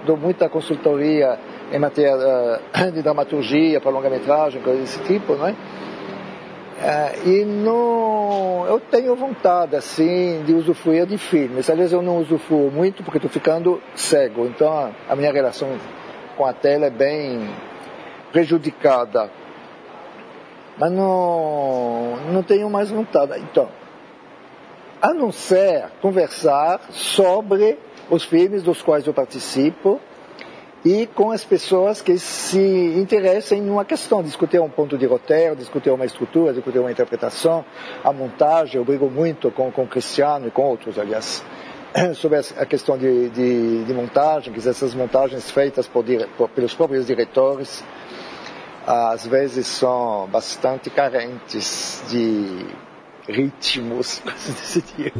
dou muita consultoria em matéria uh, <coughs> de dramaturgia para longa-metragem, coisas desse tipo, não é? Uh, e não, eu tenho vontade assim de usufruir de filmes. Aliás, eu não usufruo muito porque estou ficando cego. Então a, minha relação com a tela é bem prejudicada. Mas não, não tenho mais vontade. Então, a não ser conversar sobre os filmes dos quais eu participo e com as pessoas que se interessem numa questão, discutir um ponto de roteiro, discutir uma estrutura, discutir uma interpretação, a montagem, eu brigo muito com, com o Cristiano e com outros, aliás, <clears throat> sobre a questão de, de, de montagem, que essas montagens feitas por, por, pelos próprios diretores, às vezes são bastante carentes de ritmos, <laughs> coisas desse tipo.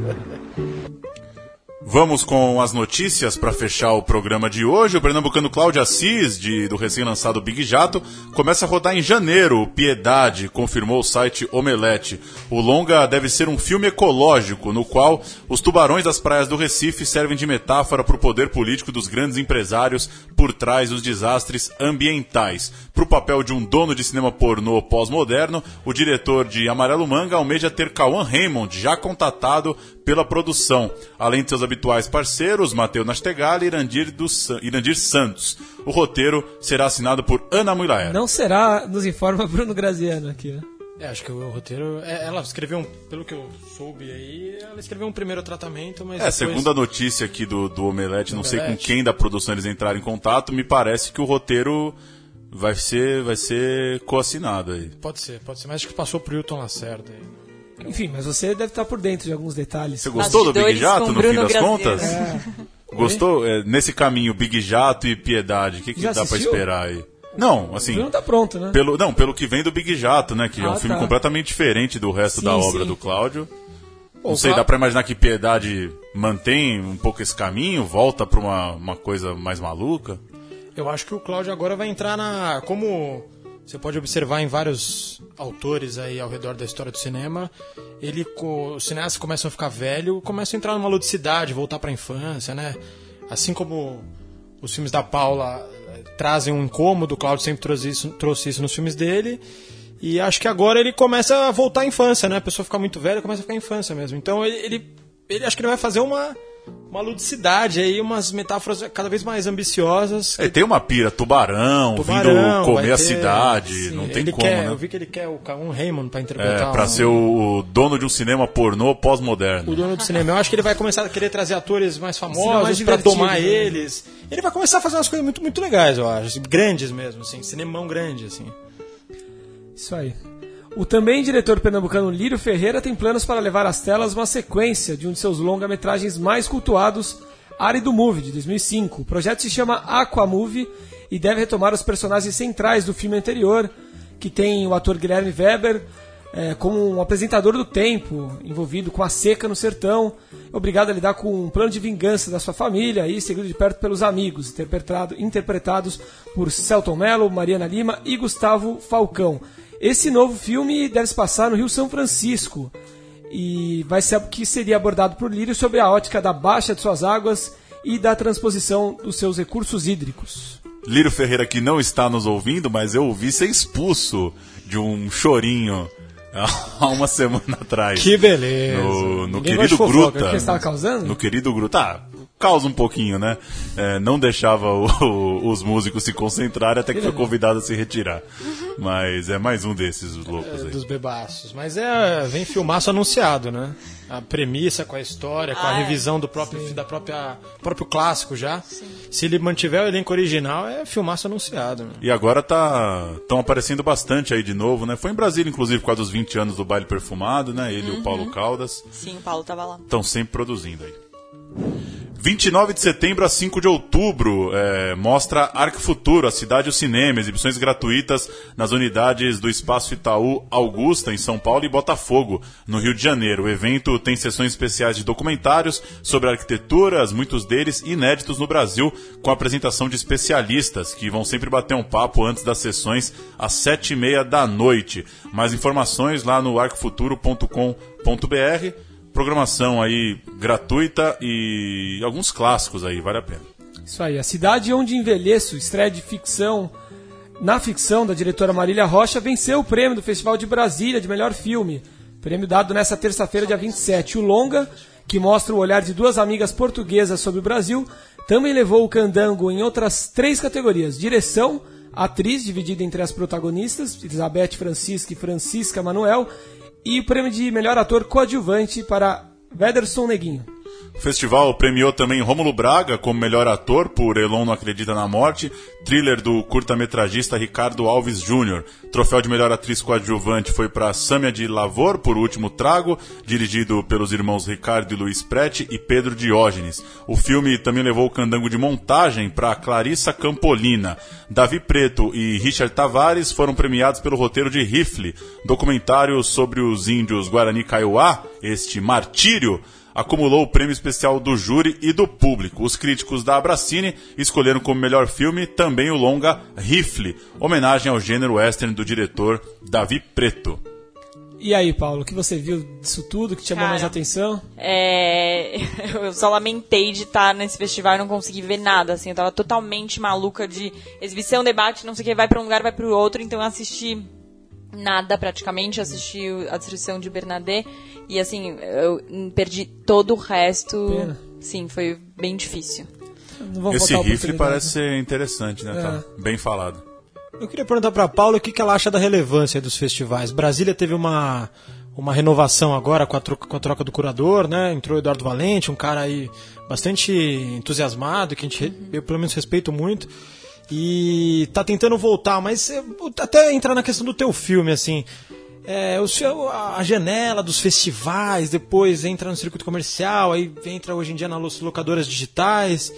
Vamos com as notícias para fechar o programa de hoje. O pernambucano Cláudio Assis, de, do recém-lançado Big Jato, começa a rodar em janeiro. Piedade, confirmou o site Omelete. O longa deve ser um filme ecológico, no qual os tubarões das praias do Recife servem de metáfora para o poder político dos grandes empresários por trás dos desastres ambientais. Para o papel de um dono de cinema pornô pós-moderno, o diretor de Amarelo Manga almeja ter Cauã Raymond, já contatado pela produção, além de seus habituais parceiros, Matheus Nastegali e Irandir, do, Irandir Santos. O roteiro será assinado por Ana Mulaer. Não será, nos informa Bruno Graziano aqui, né? É, acho que o roteiro. É, ela escreveu um. Pelo que eu soube aí, ela escreveu um primeiro tratamento, mas. É, depois... segundo a notícia aqui do, do Omelete, Do não sei com quem da produção eles entraram em contato, me parece que o roteiro vai ser, vai ser coassinado aí. Pode ser, pode ser, mas acho que passou pro Hilton Lacerda aí. Enfim, mas você deve estar por dentro de alguns detalhes. Você gostou do Big Jato, no fim das contas? É. Gostou? É, nesse caminho, Big Jato e Piedade, o que, que Já dá pra assistiu? esperar aí? Não, assim. O filme tá pronto, né? Pelo, não, pelo que vem do Big Jato, né? Que é um Ah, filme tá. completamente diferente do resto Sim, da obra sim. do Cláudio. Não sei, dá pra imaginar que Piedade mantém um pouco esse caminho, volta pra uma, uma coisa mais maluca? Eu acho que o Cláudio agora vai entrar na. Como você pode observar em vários autores aí ao redor da história do cinema, ele, os cineastas começam a ficar velho, começam a entrar numa ludicidade, voltar pra infância, né? Assim como os filmes da Paula eh, trazem um incômodo, o Cláudio sempre trouxe isso, trouxe isso nos filmes dele. E acho que agora ele começa a voltar à infância, né? A pessoa fica muito velha, começa a ficar à infância mesmo. Então ele, ele, ele acho que ele vai fazer uma, uma ludicidade aí, umas metáforas cada vez mais ambiciosas. É, tem uma pira, tubarão, Tubarão, vindo comer vai a ter- cidade, sim, não tem ele como, quer, né? Eu vi que ele quer o Caum Raymond pra interpretar É, pra um- ser o, dono de um cinema pornô pós-moderno. o dono do cinema. Eu acho que ele vai começar a querer trazer atores mais famosos divertido, domar né? eles. Ele vai começar a fazer umas coisas muito, muito legais, eu acho. assim, Grandes mesmo, assim. Cinemão grande, assim. Isso aí. O também diretor pernambucano Lírio Ferreira tem planos para levar às telas uma sequência de um de seus longa-metragens mais cultuados, Árido Movie, de 2005. O projeto se chama Aqua Movie e deve retomar os personagens centrais do filme anterior, que tem o ator Guilherme Weber, é, como um apresentador do tempo, envolvido com a seca no sertão, obrigado a lidar com um plano de vingança da sua família e seguido de perto pelos amigos, interpretado, interpretados por Celton Mello, Mariana Lima e Gustavo Falcão. Esse novo filme deve se passar no Rio São Francisco e vai ser o que seria abordado por Lírio sobre a ótica da baixa de suas águas e da transposição dos seus recursos hídricos. Lírio Ferreira que não está nos ouvindo, mas eu ouvi ser expulso de um chorinho há <laughs> uma semana atrás. Que beleza. No, no querido Gruta. que estava causando? No querido Gruta. Ah, causa um pouquinho, né? É, não deixava o- <laughs> o- os músicos se concentrarem até que foi convidado a se retirar. Mas é mais um desses os loucos aí. dos bebaços. Mas é, vem filmaço anunciado, né? A premissa com a história, com a Ah, é. revisão do próprio, da própria próprio clássico já. Se ele mantiver o elenco original, é filmaço anunciado. Né? E agora tá estão aparecendo bastante aí de novo, né? Foi em Brasília, inclusive, por causa dos 20 anos do baile perfumado, né? Ele e o Paulo Caldas Sim, o Paulo tava lá. estão sempre produzindo aí. 29 de setembro a 5 de outubro é, mostra Arco Futuro, a cidade e o cinema, exibições gratuitas nas unidades do Espaço Itaú Augusta, em São Paulo, e Botafogo, no Rio de Janeiro. O evento tem sessões especiais de documentários sobre arquiteturas, muitos deles inéditos no Brasil, com apresentação de especialistas, que vão sempre bater um papo antes das sessões, às sete e meia da noite. Mais informações lá no arcofuturo.com.br programação aí gratuita e alguns clássicos aí, vale a pena. Isso aí, A Cidade Onde Envelheço, estreia de ficção. Na ficção, da diretora Marília Rocha, venceu o prêmio do Festival de Brasília de melhor filme. Prêmio dado nesta terça-feira, dia 27. O Longa, que mostra o olhar de duas amigas portuguesas sobre o Brasil, também levou o candango em outras três categorias: direção, atriz, dividida entre as protagonistas, Elizabeth Francisca e Francisca Manuel, e o prêmio de melhor ator coadjuvante para Wederson Neguinho. O festival premiou também Rômulo Braga como melhor ator por Elon Não Acredita na Morte, thriller do curta-metragista Ricardo Alves Júnior. Troféu de melhor atriz coadjuvante foi para Sâmia de Lavor por Último Trago, dirigido pelos irmãos Ricardo e Luiz Prete e Pedro Diógenes. O filme também levou o candango de montagem para Clarissa Campolina. Davi Preto e Richard Tavares foram premiados pelo roteiro de Rifle, documentário sobre os índios Guarani Kaiowá, este martírio, acumulou o prêmio especial do júri e do público. Os críticos da Abracine escolheram como melhor filme também o longa Rifle, homenagem ao gênero western do diretor Davi Preto. E aí, Paulo, o que você viu disso tudo que te chamou Cara, mais atenção? É, <laughs> eu só lamentei de estar nesse festival e não consegui ver nada, assim, eu tava totalmente maluca de exibição, debate, não sei o que, vai pra um lugar, vai pro outro, então eu assisti nada praticamente, assisti a distribuição de Bernadette e assim, eu perdi todo o resto. Pena. Sim, foi bem difícil. Esse rifle parece ser interessante, né? Tá bem falado. Eu queria perguntar para a Paula o que, que ela acha da relevância dos festivais. Brasília teve uma, uma renovação agora com a, troca, com a troca do curador, né? Entrou o Eduardo Valente, um cara aí bastante entusiasmado, que a gente, eu pelo menos respeito muito. E tá tentando voltar, mas é, até entrar na questão do teu filme, assim. É, o seu, a janela dos festivais, depois entra no circuito comercial, aí entra hoje em dia nas locadoras digitais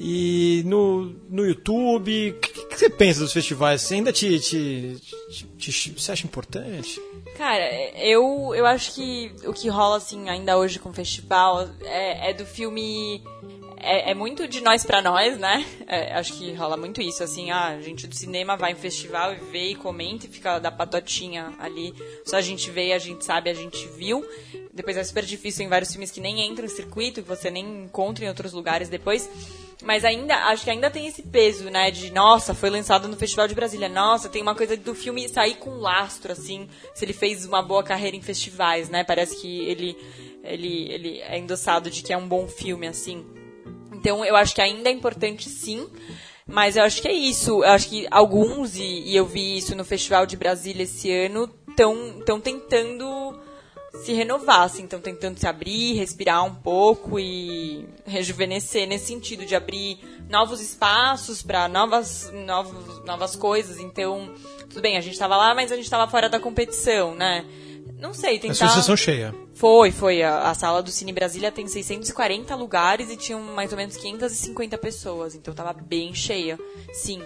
e no, no YouTube. O que, que você pensa dos festivais? Você ainda te, te, te, te- você acha importante? Cara, eu, eu acho que o que rola, assim, ainda hoje com o festival é, é do filme. É, é muito de nós pra nós, né? É, acho que rola muito isso, assim, ah, a gente do cinema vai em festival e vê e comenta e fica da patotinha ali. Só a gente vê, a gente sabe, a gente viu. Depois é super difícil em vários filmes que nem entram em circuito, que você nem encontra em outros lugares depois. Mas ainda, acho que ainda tem esse peso, né? De, nossa, foi lançado no Festival de Brasília. Nossa, tem uma coisa do filme sair com lastro, assim, se ele fez uma boa carreira em festivais, né? Parece que ele, ele, ele é endossado de que é um bom filme, assim. Então, eu acho que ainda é importante, sim. Mas eu acho que é isso. Eu acho que alguns, e, e eu vi isso no Festival de Brasília esse ano, estão tentando se renovar, assim, estão tentando se abrir, respirar um pouco e rejuvenescer nesse sentido de abrir novos espaços para novas, novos, novas coisas. Então, tudo bem, a gente estava lá, mas a gente estava fora da competição, né? Não sei, A tentar. sessão cheia. Foi, foi. A, a sala do Cine Brasília tem 640 lugares e tinham mais ou menos 550 pessoas, então tava bem cheia, sim.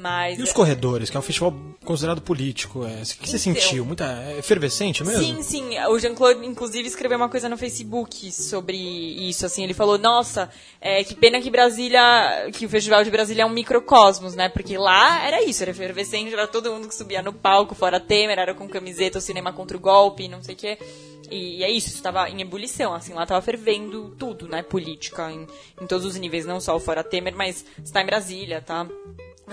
Mas E os corredores, que é um festival considerado político, é, o que você Então. sentiu? Muita é efervescente mesmo? Sim, sim. O Jean-Claude, inclusive, escreveu uma coisa no Facebook sobre isso, assim. Ele falou, nossa, é, que pena que Brasília, que o Festival de Brasília é um microcosmos, né? Porque lá era isso, era efervescente, era todo mundo que subia no palco, fora Temer, era com camiseta, o cinema contra o golpe, não sei o quê. E é isso, estava em ebulição, assim, lá estava fervendo tudo, né? Política, em, em todos os níveis, não só o fora Temer, mas está em Brasília, tá?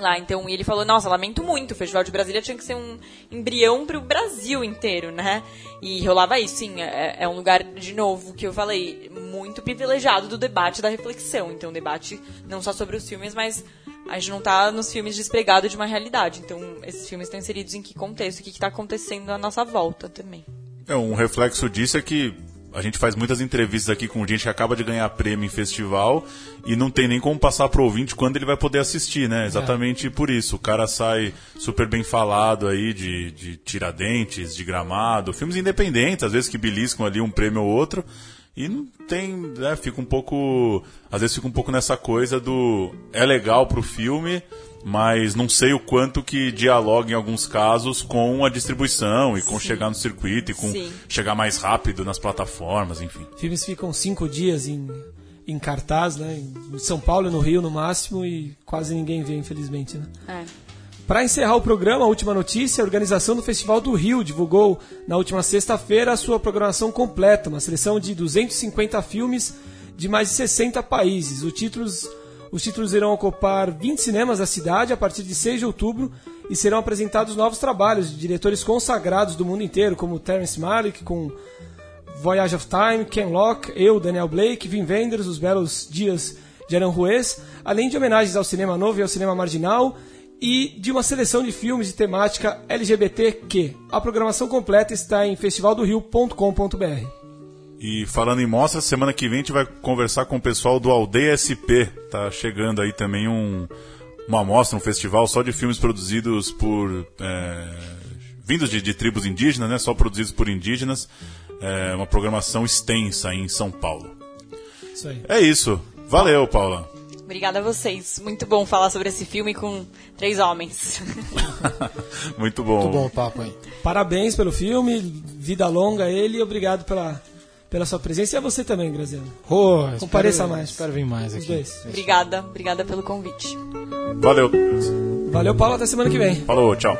Lá. Então, ele falou, nossa, lamento muito, o Festival de Brasília tinha que ser um embrião para o Brasil inteiro, né? E rolava isso, sim, é, é um lugar, de novo, que eu falei, muito privilegiado do debate da reflexão. Então, debate não só sobre os filmes, mas a gente não tá nos filmes despregado de uma realidade. Então, esses filmes estão inseridos em que contexto, o que está acontecendo à nossa volta também. É, um reflexo disso é que a gente faz muitas entrevistas aqui com gente que acaba de ganhar prêmio em festival e não tem nem como passar pro ouvinte quando ele vai poder assistir, né? Exatamente por isso. O cara sai super bem falado aí de, de Tiradentes, de Gramado, filmes independentes, às vezes que beliscam ali um prêmio ou outro. E não tem, né, fica um pouco, às vezes fica um pouco nessa coisa do é legal pro filme, mas não sei o quanto que dialoga em alguns casos com a distribuição e com Sim. chegar no circuito e com Sim. chegar mais rápido nas plataformas, enfim. Filmes ficam cinco dias em, em cartaz, né? Em São Paulo e no Rio no máximo e quase ninguém vê, infelizmente, né? É. Para encerrar o programa, a última notícia, a organização do Festival do Rio divulgou na última sexta-feira a sua programação completa, uma seleção de 250 filmes de mais de 60 países. Os títulos, os títulos irão ocupar 20 cinemas da cidade a partir de 6 de outubro e serão apresentados novos trabalhos de diretores consagrados do mundo inteiro, como Terence Malick com Voyage of Time, Ken Loach, eu, Daniel Blake, Vin Wenders, Os Belos Dias de Aran Ruiz, além de homenagens ao cinema novo e ao cinema marginal e de uma seleção de filmes de temática LGBTQ. A programação completa está em festivaldorio.com.br. E falando em mostra, semana que vem a gente vai conversar com o pessoal do Aldeia SP. Tá chegando aí também um, uma mostra, um festival só de filmes produzidos por. é, vindos de, de tribos indígenas, né? Só produzidos por indígenas. É, uma programação extensa em São Paulo. Isso aí. É isso. Valeu, Paula. Obrigada a vocês. Muito bom falar sobre esse filme com três homens. <laughs> Muito bom. Muito bom o papo aí. Parabéns pelo filme, vida longa a ele e obrigado pela, pela sua presença e a você também, Graziano. Oh, Compareça espero- mais. Espero vir mais Os aqui. dois. obrigada, obrigada pelo convite. Valeu. Valeu, Paulo, até semana que vem. Falou, tchau.